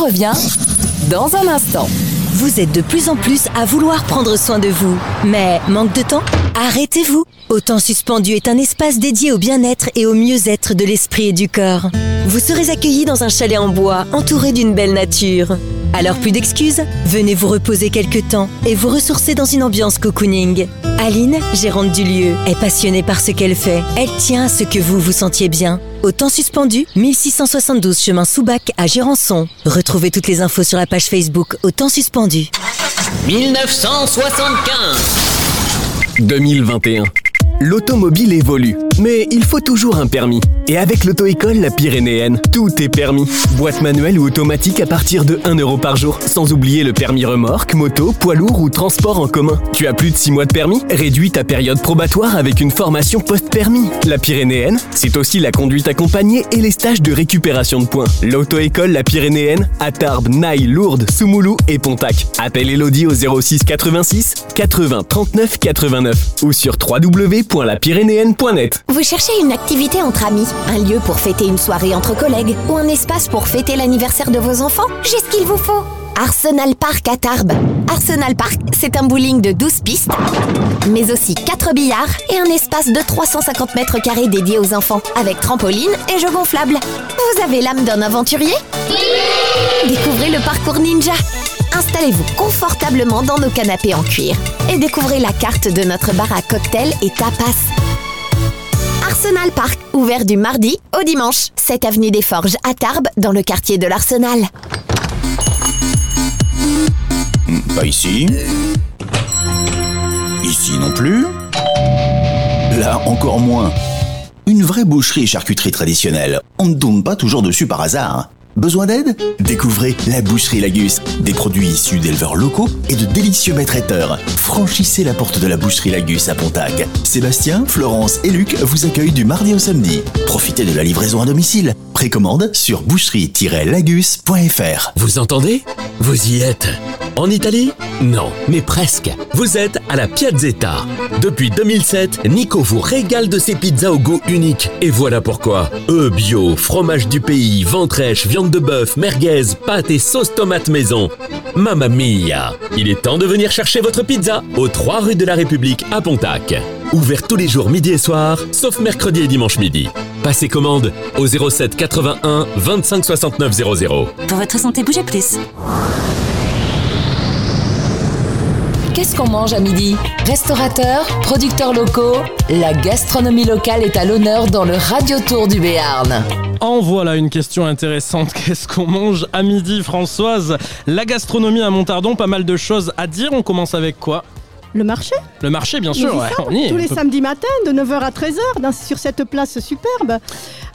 dans un instant. Vous êtes de plus en plus à vouloir prendre soin de vous. Mais manque de temps? Arrêtez-vous Autant suspendu est un espace dédié au bien-être et au mieux-être de l'esprit et du corps. Vous serez accueillis dans un chalet en bois entouré d'une belle nature. Alors plus d'excuses, venez vous reposer quelques temps et vous ressourcer dans une ambiance cocooning. Aline, gérante du lieu, est passionnée par ce qu'elle fait. Elle tient à ce que vous vous sentiez bien. Au temps suspendu, 1672 chemin Soubac à Gérançon. Retrouvez toutes les infos sur la page Facebook Au temps suspendu. 1975 2021. L'automobile évolue, mais il faut toujours un permis. Et avec l'auto-école La Pyrénéenne, tout est permis. Boîte manuelle ou automatique à partir de 1 euro par jour. Sans oublier le permis remorque, moto, poids lourd ou transport en commun. Tu as plus de 6 mois de permis? Réduis ta période probatoire avec une formation post-permis. La Pyrénéenne, c'est aussi la conduite accompagnée et les stages de récupération de points. L'auto-école La Pyrénéenne à Tarbes, Naï, Lourdes, Soumoulou et Pontac. Appelle Elodie au 06 86 80 39 89 ou sur Vous cherchez une activité entre amis, un lieu pour fêter une soirée entre collègues ou un espace pour fêter l'anniversaire de vos enfants J'ai ce qu'il vous faut Arsenal Park à Tarbes. Arsenal Park, c'est un bowling de 12 pistes, mais aussi 4 billards et un espace de 350 mètres carrés dédié aux enfants, avec trampoline et jeux gonflables. Vous avez l'âme d'un aventurier? Découvrez le parcours ninja. Installez-vous confortablement dans nos canapés en cuir et découvrez la carte de notre bar à cocktails et tapas. Arsenal Park, ouvert du mardi au dimanche, 7 avenue des Forges à Tarbes, dans le quartier de l'Arsenal. Pas ici. Ici non plus. Là encore moins. Une vraie boucherie et charcuterie traditionnelle. On ne tombe pas toujours dessus par hasard. Besoin d'aide Découvrez la boucherie Lagus. Des produits issus d'éleveurs locaux et de délicieux maîtres traiteurs. Franchissez la porte de la boucherie Lagus à Pontac. Sébastien, Florence et Luc vous accueillent du mardi au samedi. Profitez de la livraison à domicile. Précommande sur boucherie-lagus.fr. Vous entendez Vous y êtes. En Italie Non, mais presque. Vous êtes à la Piazzetta. Depuis 2007, Nico vous régale de ses pizzas au goût unique. Et voilà pourquoi. Eux bio, fromage du pays, ventrèche, viande de bœuf, merguez, pâtes et sauce tomate maison. Mamma mia Il est temps de venir chercher votre pizza au 3 rue de la République à Pontac. Ouvert tous les jours midi et soir, sauf mercredi et dimanche midi. Passez commande au 07 81 25 69 00. Pour votre santé, bougez plus. Qu'est-ce qu'on mange à midi Restaurateurs, producteurs locaux, la gastronomie locale est à l'honneur dans le Radio Tour du Béarn. En voilà une question intéressante. (laughs) Qu'est-ce qu'on mange à midi, Françoise? La gastronomie à Montardon, pas mal de choses à dire. On commence avec quoi? Le marché Le marché, bien sûr. Nous y ouais, sommes on y est. Tous les samedis matins, de 9h à 13h, dans- sur cette place superbe.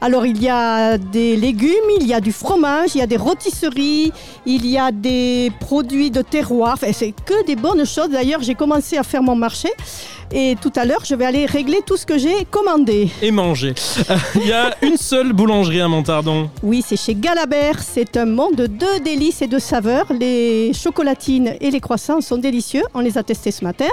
Alors, il y a des légumes, il y a du fromage, il y a des rôtisseries, il y a des produits de terroir. Enfin, c'est que des bonnes choses. D'ailleurs, j'ai commencé à faire mon marché. Et tout à l'heure, je vais aller régler tout ce que j'ai commandé. Et manger. (laughs) Il y a une seule boulangerie à Montardon. Oui, c'est chez Galabert. C'est un monde de délices et de saveurs. Les chocolatines et les croissants sont délicieux. On les a testés ce matin.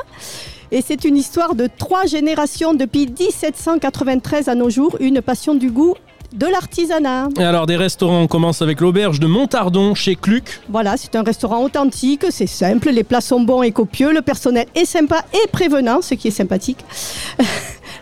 Et c'est une histoire de trois générations depuis 1793 à nos jours. Une passion du goût de l'artisanat. Et alors, des restaurants, on commence avec l'auberge de Montardon chez Cluc. Voilà, c'est un restaurant authentique, c'est simple, les plats sont bons et copieux, le personnel est sympa et prévenant, ce qui est sympathique. (laughs)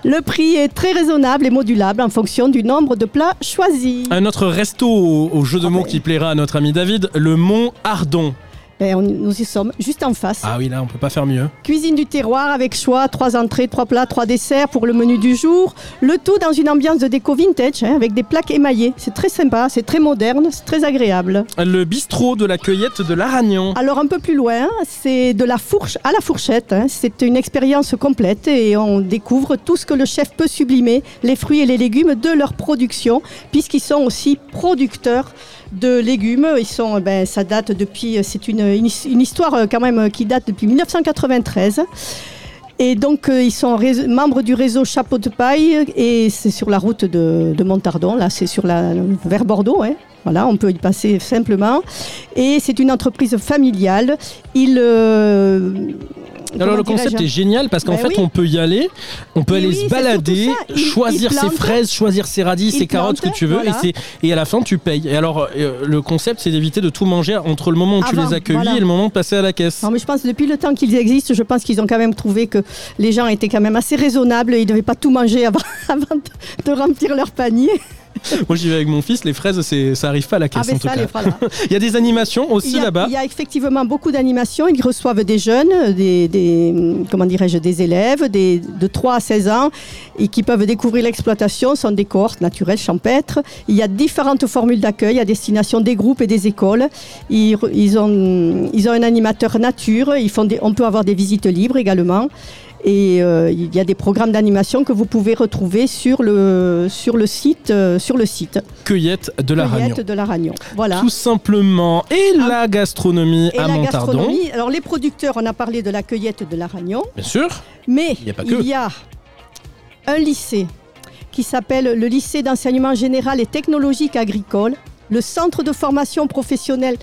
Le prix est très raisonnable et modulable en fonction du nombre de plats choisis. Un autre resto au, au jeu de mots qui plaira à notre ami David, le Mont Ardon. Ben, on- nous y sommes, juste en face. Ah oui, là, on peut pas faire mieux. Cuisine du terroir avec choix, trois entrées, trois plats, trois desserts pour le menu du jour. Le tout dans une ambiance de déco vintage hein, avec des plaques émaillées. C'est très sympa, c'est très moderne, c'est très agréable. Le bistrot de la cueillette de l'Aragnan. Alors un peu plus loin, c'est de la fourche à la fourchette. hein. C'est une expérience complète et on découvre tout ce que le chef peut sublimer, les fruits et les légumes de leur production, puisqu'ils sont aussi producteurs de légumes. Ils sont, ben, ça date depuis, c'est une, une his- une histoire euh, quand même euh, qui date depuis 1993. Et donc, euh, ils sont membres du réseau Chapeau de Paille et c'est sur la route de, Montardon. Là, c'est sur la, vers Bordeaux. hein. Voilà, on peut y passer simplement. Et c'est une entreprise familiale. Ils. euh, Alors le concept est génial parce qu'en Ben fait oui. on peut y aller, on peut aller oui, se balader, choisir ses fraises, choisir ses radis, ses carottes, ce que tu veux, voilà. et, et à la fin tu payes. Et alors euh, le concept c'est d'éviter de tout manger entre le moment où tu les accueillis voilà. et le moment de passer à la caisse. Non, mais je pense que depuis le temps qu'ils existent, je pense qu'ils ont quand même trouvé que les gens étaient quand même assez raisonnables. Ils ne devaient pas tout manger avant, (laughs) de remplir leur panier. (laughs) Moi j'y vais avec mon fils, les fraises c'est ça arrive pas à la caisse Ah, mais en tout ça, cas. les voilà. (laughs) Il y a des animations aussi là-bas. il y a effectivement beaucoup d'animations. Ils reçoivent des jeunes, des, des- comment dirais-je, des élèves des, de 3 à 16 ans et qui peuvent découvrir l'exploitation. Ce sont des cohortes naturelles champêtres. Il y a différentes formules d'accueil à destination des groupes et des écoles. Ils, ont, ils ont un animateur nature. Ils font des- on peut avoir des visites libres également. Et euh, il y a des programmes d'animation que vous pouvez retrouver sur le, sur le site. euh, sur le site. Cueillette de la Cueillette Ragnon. de la Ragnon. Voilà. Tout simplement. Et la gastronomie Et à la Montardon. gastronomie. Alors les producteurs, on a parlé de la cueillette de la Ragnon. Bien sûr. Mais Il y a pas que. il y a un lycée qui s'appelle le lycée d'enseignement général et technologique agricole, le centre de formation professionnelle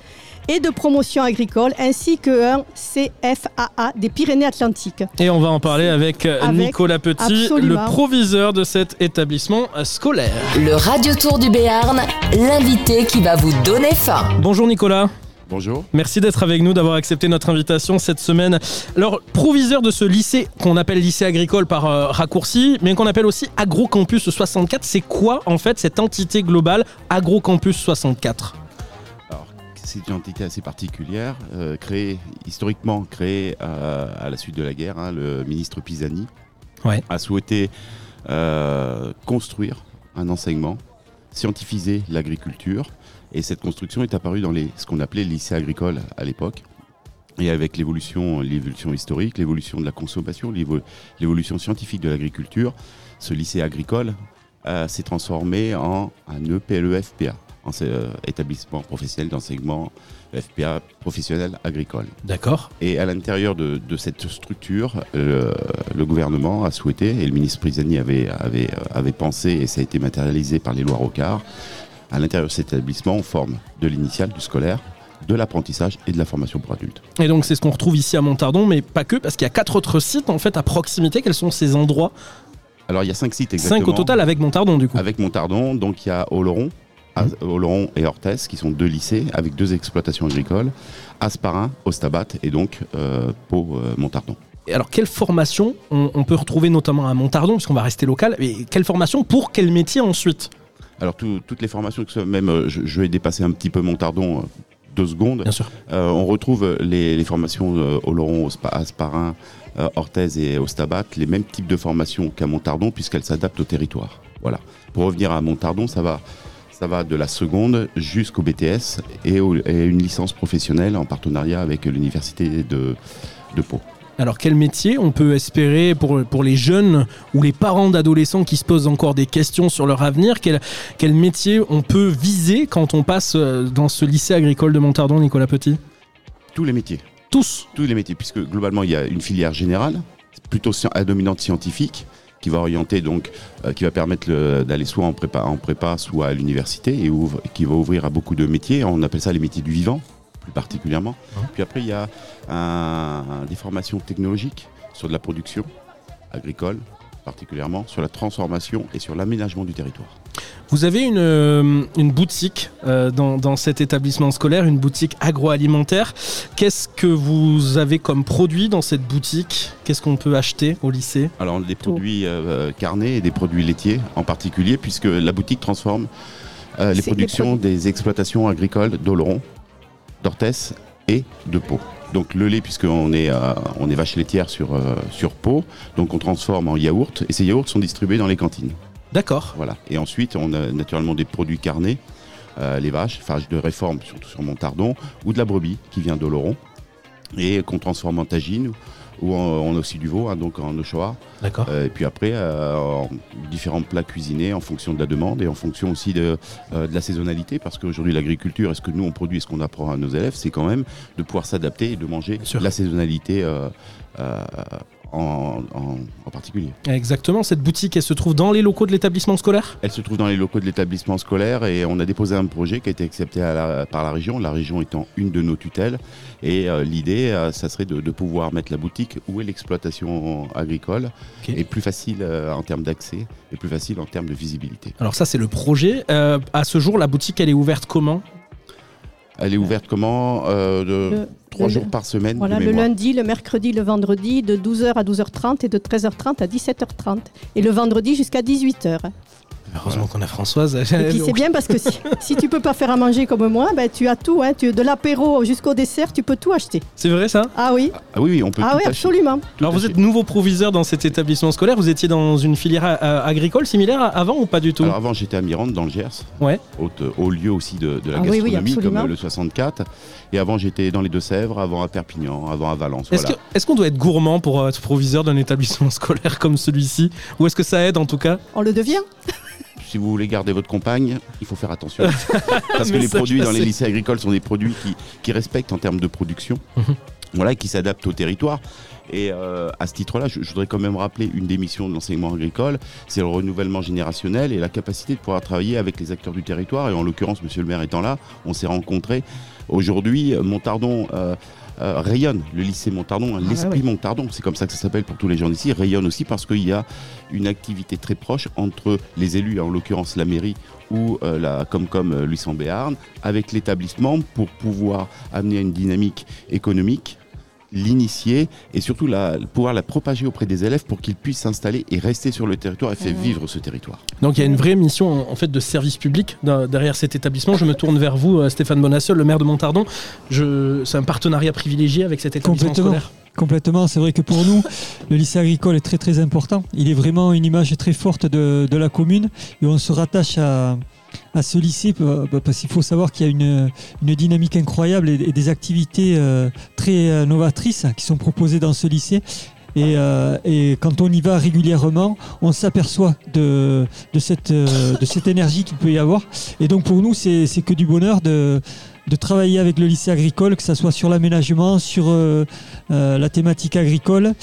et de promotion agricole, ainsi qu'un CFAA des Pyrénées-Atlantiques. Et on va en parler avec, euh, Avec- Nicolas Petit, absolument. le proviseur de cet établissement scolaire. Le Radio Tour du Béarn, l'invité qui va vous donner faim. Bonjour Nicolas. Bonjour. Merci d'être avec nous, d'avoir accepté notre invitation cette semaine. Alors, proviseur de ce lycée qu'on appelle lycée agricole par euh, raccourci, mais qu'on appelle aussi Agrocampus 64, c'est quoi en fait cette entité globale Agrocampus 64 Alors, c'est une entité assez particulière, euh, créée, historiquement créée à la suite de la guerre. hein. le ministre Pisani Ouais. a souhaité euh, construire un enseignement, scientifiser l'agriculture. Et cette construction est apparue dans les, ce qu'on appelait lycée agricole à l'époque. Et avec l'évolution, l'évolution historique, l'évolution de la consommation, l'évo- l'évolution scientifique de l'agriculture, ce lycée agricole euh, s'est transformé en un EPLEFPA, en euh, établissement professionnel d'enseignement FPA professionnel agricole. D'accord. Et à l'intérieur de, de cette structure, euh, le gouvernement a souhaité, et le ministre Prisani avait, avait, euh, avait pensé, et ça a été matérialisé par les lois Rocard, à l'intérieur de cet établissement, on forme de l'initial, du scolaire, de l'apprentissage et de la formation pour adultes. Et donc c'est ce qu'on retrouve ici à Montardon, mais pas que, parce qu'il y a quatre autres sites en fait à proximité. Quels sont ces endroits? Alors il y a cinq sites exactement. Cinq au total avec Montardon du coup. Avec Montardon, donc il y a Oloron, à- Oloron et Orthès, qui sont deux lycées avec deux exploitations agricoles, Asparin, Ostabat et donc euh, Pau, euh. Et alors quelle formation on, on peut retrouver notamment à Montardon, puisqu'on va rester local, et quelle formation pour quel métier ensuite? Alors tout- toutes les formations, même euh, je, je vais dépasser un petit peu Montardon deux secondes. Bien sûr. Euh, on retrouve les, les formations euh, Oloron, Asparin, euh, Orthez et Ostabat, les mêmes types de formations qu'à Montardon puisqu'elles s'adaptent au territoire. Voilà. Pour revenir à Montardon, ça va, ça va de la seconde jusqu'au BTS et, au- et une licence professionnelle en partenariat avec l'université de, de Pau. Alors quel métier on peut espérer pour, pour les jeunes ou les parents d'adolescents qui se posent encore des questions sur leur avenir? Quel, quel métier on peut viser quand on passe euh, dans ce lycée agricole de Montardon, Nicolas Petit? Tous les métiers. Tous Tous les métiers, puisque globalement, il y a une filière générale, plutôt à dominante scientifique, qui va orienter donc, euh, qui va permettre le- d'aller soit en prépa, en prépa, soit à l'université, et ouvre- qui va ouvrir à beaucoup de métiers. On appelle ça les métiers du vivant, plus particulièrement. Puis après, il y a un- des formations technologiques sur de la production agricole, particulièrement, sur la transformation et sur l'aménagement du territoire. Vous avez une, euh, une boutique euh, dans, dans cet établissement scolaire, une boutique agroalimentaire. Qu'est-ce que vous avez comme produit dans cette boutique? Qu'est-ce qu'on peut acheter au lycée? Alors des produits euh, carnés et des produits laitiers en particulier, puisque la boutique transforme euh, les des productions des exploitations agricoles d'Oloron, d'Orthès et de Pau. Donc le lait, puisqu'on est, euh, on est vache laitière sur, euh, sur Pau, donc on transforme en yaourt, et ces yaourts sont distribués dans les cantines. D'accord. Voilà. Et ensuite, on a naturellement des produits carnés, euh, les vaches, vaches de réforme, surtout sur Montardon, ou de la brebis qui vient d'Oloron, et qu'on transforme en tagine, ou en, aussi du veau, hein, donc en Ochoa. D'accord. Euh, et puis après, euh, en différents plats cuisinés en fonction de la demande et en fonction aussi de, euh, de la saisonnalité, parce qu'aujourd'hui, l'agriculture, est-ce que nous on produit, est-ce qu'on apprend à nos élèves, c'est quand même de pouvoir s'adapter et de manger la saisonnalité en, en- en particulier. Exactement, cette boutique, elle se trouve dans les locaux de l'établissement scolaire? Elle se trouve dans les locaux de l'établissement scolaire et on a déposé un projet qui a été accepté à la- par la région, la région étant une de nos tutelles. Et euh, l'idée, euh, ça serait de, de pouvoir mettre la boutique où est l'exploitation agricole et plus facile euh, en termes d'accès et plus facile en termes de visibilité. Alors ça, c'est le projet. À ce jour, la boutique, elle est ouverte comment? Elle est ouverte comment Euh, de Le- Trois le- jours par semaine Voilà, le lundi, le mercredi, le vendredi, de 12h à 12h30 et de 13h30 à 17h30. Et le vendredi jusqu'à 18h. Heureusement qu'on a Françoise. Et puis (laughs) c'est bien parce que si, si tu peux pas faire à manger comme moi, ben, tu as tout. Hein, tu, de l'apéro jusqu'au dessert, tu peux tout acheter. C'est vrai ça? Ah oui Ah oui, oui, on peut Ah tout oui, acheter. absolument. Alors vous êtes nouveau proviseur dans cet établissement scolaire, vous étiez dans une filière euh, agricole similaire avant ou pas du tout? Alors avant, j'étais à Mirande, dans le Gers, Ouais. haute- haut lieu aussi de, de la Ah oui, oui, gastronomie, comme euh, le 64. Et avant, j'étais dans les Deux-Sèvres, avant à Perpignan, avant à Valence. Est-ce Voilà. qu'on doit être gourmand pour euh, être proviseur d'un établissement (laughs) scolaire comme celui-ci? Ou est-ce que ça aide en tout cas? On le devient Si vous voulez garder votre compagne, il faut faire attention. (laughs) Parce que les produits dans les lycées agricoles sont des produits qui, qui respectent en termes de production, Mhm. voilà, qui s'adaptent au territoire. Et euh, à ce titre-là, je, je voudrais quand même rappeler une des missions de l'enseignement agricole, c'est le renouvellement générationnel et la capacité de pouvoir travailler avec les acteurs du territoire. Et en l'occurrence, Monsieur le maire étant là, on s'est rencontrés. Aujourd'hui, euh, Montardon euh, euh, rayonne, le lycée Montardon, hein, Ah l'esprit oui. Montardon, c'est comme ça que ça s'appelle pour tous les gens d'ici, rayonne aussi parce qu'il y a une activité très proche entre les élus, en l'occurrence la mairie ou euh, la Comcom euh, Luisson Béarn, avec l'établissement pour pouvoir amener à une dynamique économique l'initier et surtout la, pouvoir la propager auprès des élèves pour qu'ils puissent s'installer et rester sur le territoire et faire vivre ce territoire. Donc il y a une vraie mission en, en fait de service public derrière cet établissement. Je me tourne vers vous, euh, Stéphane Bonassiol, le maire de Montardon. Je... C'est un partenariat privilégié avec cet établissement Complètement. scolaire. Complètement, c'est vrai que pour nous, le lycée agricole est très très important. Il est vraiment une image très forte de, de la commune et on se rattache à, à ce lycée euh, bah, parce qu'il faut savoir qu'il y a une, dynamique incroyable et, des activités euh, très euh, novatrices qui sont proposées dans ce lycée. Et, quand on y va régulièrement, on s'aperçoit de, cette, énergie qu'il peut y avoir. Et donc pour nous, c'est que du bonheur de, travailler avec le lycée agricole, que ce soit sur l'aménagement, sur la thématique agricole.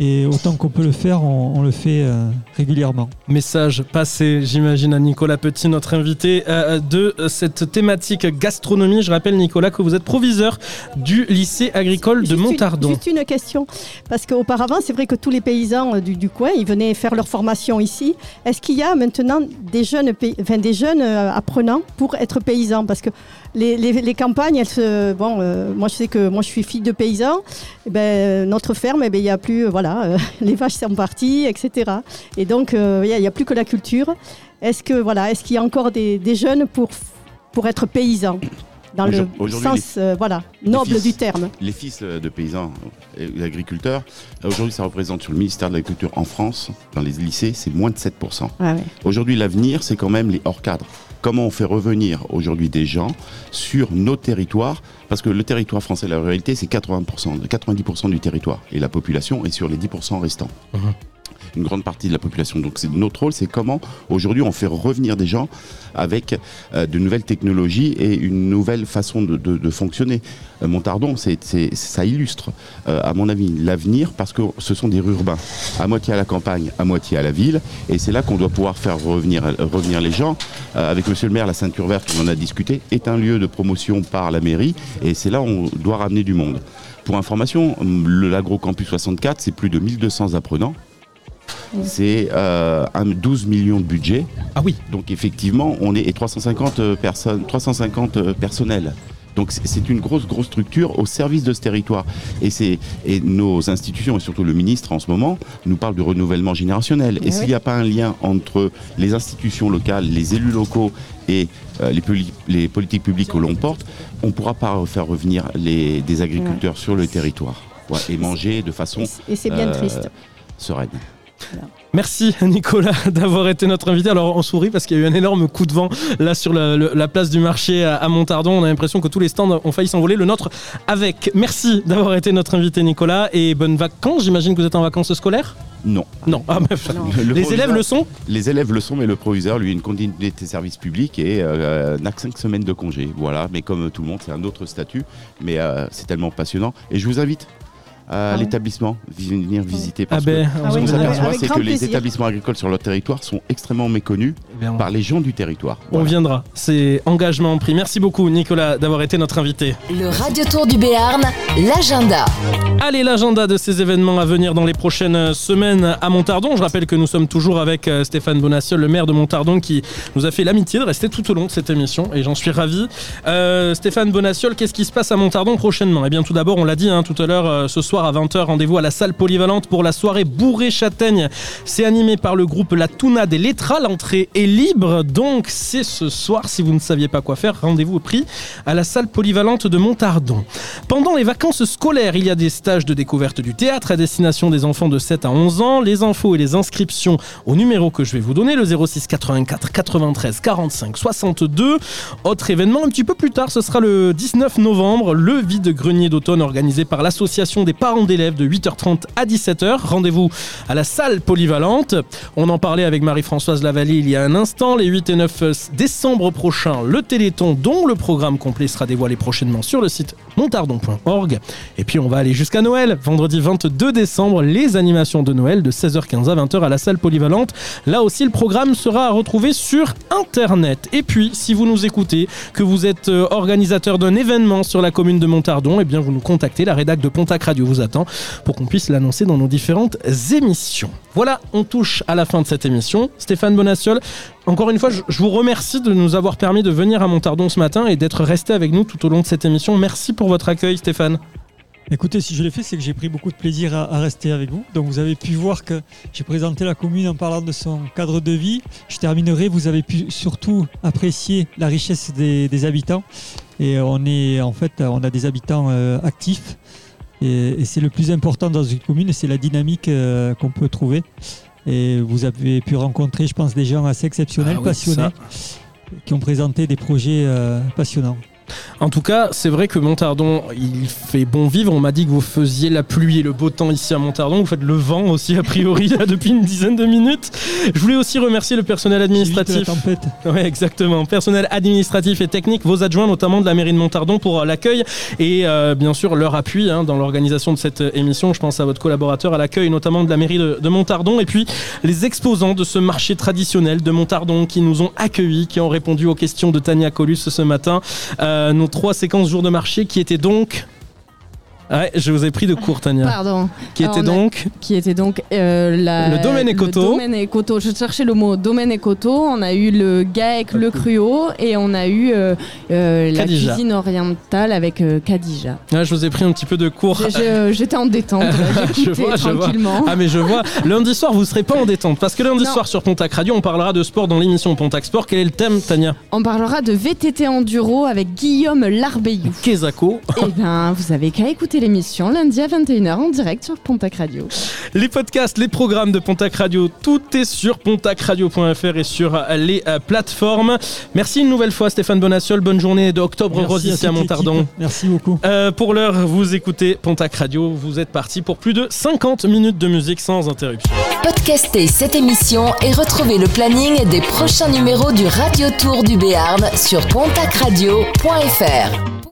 Et autant qu'on peut le faire, on, on le fait euh, régulièrement. Message passé, j'imagine, à Nicolas Petit, notre invité euh, de cette thématique gastronomie. Je rappelle, Nicolas, que vous êtes proviseur du lycée agricole de Juste une- Montardon. Juste une question, parce qu'auparavant, c'est vrai que tous les paysans euh, du, du coin, ils venaient faire leur formation ici. Est-ce qu'il y a maintenant des jeunes, enfin, des jeunes euh, apprenants pour être paysans? Parce que les, les- les campagnes, elles se, bon, euh, moi je sais que moi je suis fille de paysan. Eh ben, notre ferme, eh ben, il n'y a plus, euh, voilà, euh, (laughs) les vaches sont parties, etc. Et donc euh, il n'y a, plus que la culture. Est-ce que voilà, est-ce qu'il y a encore des, des jeunes pour pour être paysans dans le sens, euh, voilà, noble fils- du terme Les fils de paysans et d'agriculteurs, aujourd'hui ça représente sur le ministère de l'Agriculture en France, dans les lycées, c'est moins de 7%. Ouais, ouais. Aujourd'hui l'avenir, c'est quand même les hors cadres. Comment on fait revenir aujourd'hui des gens sur nos territoires Parce que le territoire français, la réalité, c'est 80%, 90% du territoire. Et la population est sur les 10% restants. Une grande partie de la population. Donc notre rôle, c'est comment aujourd'hui on fait revenir des gens avec euh, de nouvelles technologies et une nouvelle façon de, fonctionner. Euh, Montardon, ça illustre, euh, à mon avis, l'avenir parce que ce sont des urbains, à moitié à la campagne, à moitié à la ville. Et c'est là qu'on doit pouvoir faire revenir, revenir les gens. Avec monsieur le maire, la ceinture verte, on en a discuté, est un lieu de promotion par la mairie. Et c'est là où on doit ramener du monde. Pour information, l'Agrocampus 64, c'est plus de 1200 apprenants. C'est euh, un 12 millions de budget. Ah oui. Donc effectivement, on est et 350 euh, personnes, 350 euh, personnels. Donc c'est- une grosse grosse structure au service de ce territoire. Et c'est et nos institutions et surtout le ministre en ce moment nous parle du renouvellement générationnel. Eh Et s'il oui. n'y a pas un lien entre les institutions locales, les élus locaux et euh, les, poli- les politiques publiques que l'on porte, on ne pourra pas faire revenir les, des agriculteurs sur le territoire Ouais, et manger de façon Et c'est bien euh, triste. sereine. Merci Nicolas (laughs) d'avoir été notre invité. Alors on sourit parce qu'il y a eu un énorme coup de vent là sur la, place du marché à, à Montardon. On a l'impression que tous les stands ont failli s'envoler, le nôtre avec. Merci d'avoir été notre invité Nicolas et bonnes vacances. J'imagine que vous êtes en vacances scolaires? Non. Non. Ah, bah, Le les élèves le sont? Les élèves le sont, mais le proviseur, lui, a une continuité de service public et euh, n'a que 5 semaines de congé. Voilà, mais comme tout le monde, c'est un autre statut, mais euh, c'est tellement passionnant. Et je vous invite à Ah oui. l'établissement, venir visiter. Parce Ah ben, que ce qu'on s'aperçoit, Avec c'est que les établissements agricoles sur leur territoire sont extrêmement méconnus Eh on- par les gens du territoire. On viendra. C'est engagement pris. Merci beaucoup Nicolas d'avoir été notre invité. Le Radio Tour du Béarn, l'agenda. Allez, l'agenda de ces événements à venir dans les prochaines semaines à Montardon. Je rappelle que nous sommes toujours avec euh, Stéphane Bonassiol, le maire de Montardon, qui nous a fait l'amitié de rester tout au long de cette émission et j'en suis ravi. Euh, Stéphane Bonassiol, qu'est-ce qui se passe à Montardon prochainement? Eh bien, tout d'abord, on l'a dit hein, tout à l'heure, euh, ce soir, à 20h. Rendez-vous à la salle polyvalente pour la soirée bourrée châtaigne. C'est animé par le groupe La Tuna des Letras. L'entrée est libre, donc c'est ce soir. Si vous ne saviez pas quoi faire, rendez-vous au prix à la salle polyvalente de Montardon. Pendant les vacances scolaires, il y a des stages de découverte du théâtre à destination des enfants de 7 à 11 ans. Les infos et les inscriptions au numéro que je vais vous donner, le 06 84 93 45 62. Autre événement un petit peu plus tard, ce sera le 19 novembre, le vide-grenier d'automne organisé par l'association des parents d'élèves de 8h30 à 17h. Rendez-vous à la salle polyvalente. On en parlait avec Marie-Françoise Lavallée il y a un instant. Les 8 et 9 décembre prochains, le Téléthon, dont le programme complet sera dévoilé prochainement sur le site montardon.org. Et puis on va aller jusqu'à Noël, vendredi 22 décembre, les animations de Noël de 16h15 à 20h à la salle polyvalente. Là aussi, le programme sera à retrouver sur Internet. Et puis, si vous nous écoutez, que vous êtes euh, organisateur d'un événement sur la commune de Montardon, eh bien vous nous contactez, la rédac de Pontac Radio vous attend pour qu'on puisse l'annoncer dans nos différentes émissions. Voilà, on touche à la fin de cette émission. Stéphane Bonaciol, encore une fois, je vous remercie de nous avoir permis de venir à Montardon ce matin et d'être resté avec nous tout au long de cette émission. Merci pour votre accueil, Stéphane. Écoutez, si je l'ai fait, c'est que j'ai pris beaucoup de plaisir à, rester avec vous. Donc vous avez pu voir que j'ai présenté la commune en parlant de son cadre de vie. Je terminerai, vous avez pu surtout apprécier la richesse des, des habitants. Et on est en fait, on a des habitants euh, actifs. Et, et c'est le plus important dans une commune, c'est la dynamique euh, qu'on peut trouver. Et vous avez pu rencontrer, je pense, des gens assez exceptionnels, Ah oui, passionnés, qui ont présenté des projets euh, passionnants. En tout cas, c'est vrai que Montardon, il fait bon vivre. On m'a dit que vous faisiez la pluie et le beau temps ici à Montardon. Vous faites le vent aussi, a priori, (laughs) là, depuis une dizaine de minutes. Je voulais aussi remercier le personnel administratif. tempête. Ouais, exactement. Personnel administratif et technique, vos adjoints, notamment de la mairie de Montardon, pour l'accueil et euh, bien sûr leur appui hein, dans l'organisation de cette euh, émission. Je pense à votre collaborateur à l'accueil, notamment de la mairie de, de Montardon. Et puis les exposants de ce marché traditionnel de Montardon qui nous ont accueillis, qui ont répondu aux questions de Tania Colus ce matin. Euh, nos trois séquences jours de marché qui étaient donc. Ouais, je vous ai pris de court, Tania. Pardon. Qui Alors, était a- donc Qui était donc euh, la- Le domaine. Le domaine Écoto. Je cherchais le mot domaine Écoto. On a eu le GAEC, le Cruau et on a eu euh, euh, la cuisine orientale avec euh, Kadija. Ouais, je vous ai pris un petit peu de j'ai- J'étais en détente. (laughs) je vois, je vois. Ah mais je vois. Lundi soir, vous serez pas en détente parce que lundi Non. soir sur Pontac Radio, on parlera de sport dans l'émission Pontac Sport. Quel est le thème, Tania? On parlera de VTT enduro avec Guillaume Larbeyou. Kezako. Eh ben, vous avez qu'à écouter l'émission lundi à 21h en direct sur Pontac Radio. Les podcasts, les programmes de Pontac Radio, tout est sur pontacradio.fr et sur les euh, plateformes. Merci une nouvelle fois Stéphane Bonaciol. Bonne journée d'octobre à ici à Montardon. Merci beaucoup. Euh, pour l'heure, vous écoutez Pontac Radio. Vous êtes parti pour plus de 50 minutes de musique sans interruption. Podcastez cette émission et retrouvez le planning des prochains numéros du Radio Tour du Béarn sur pontacradio.fr.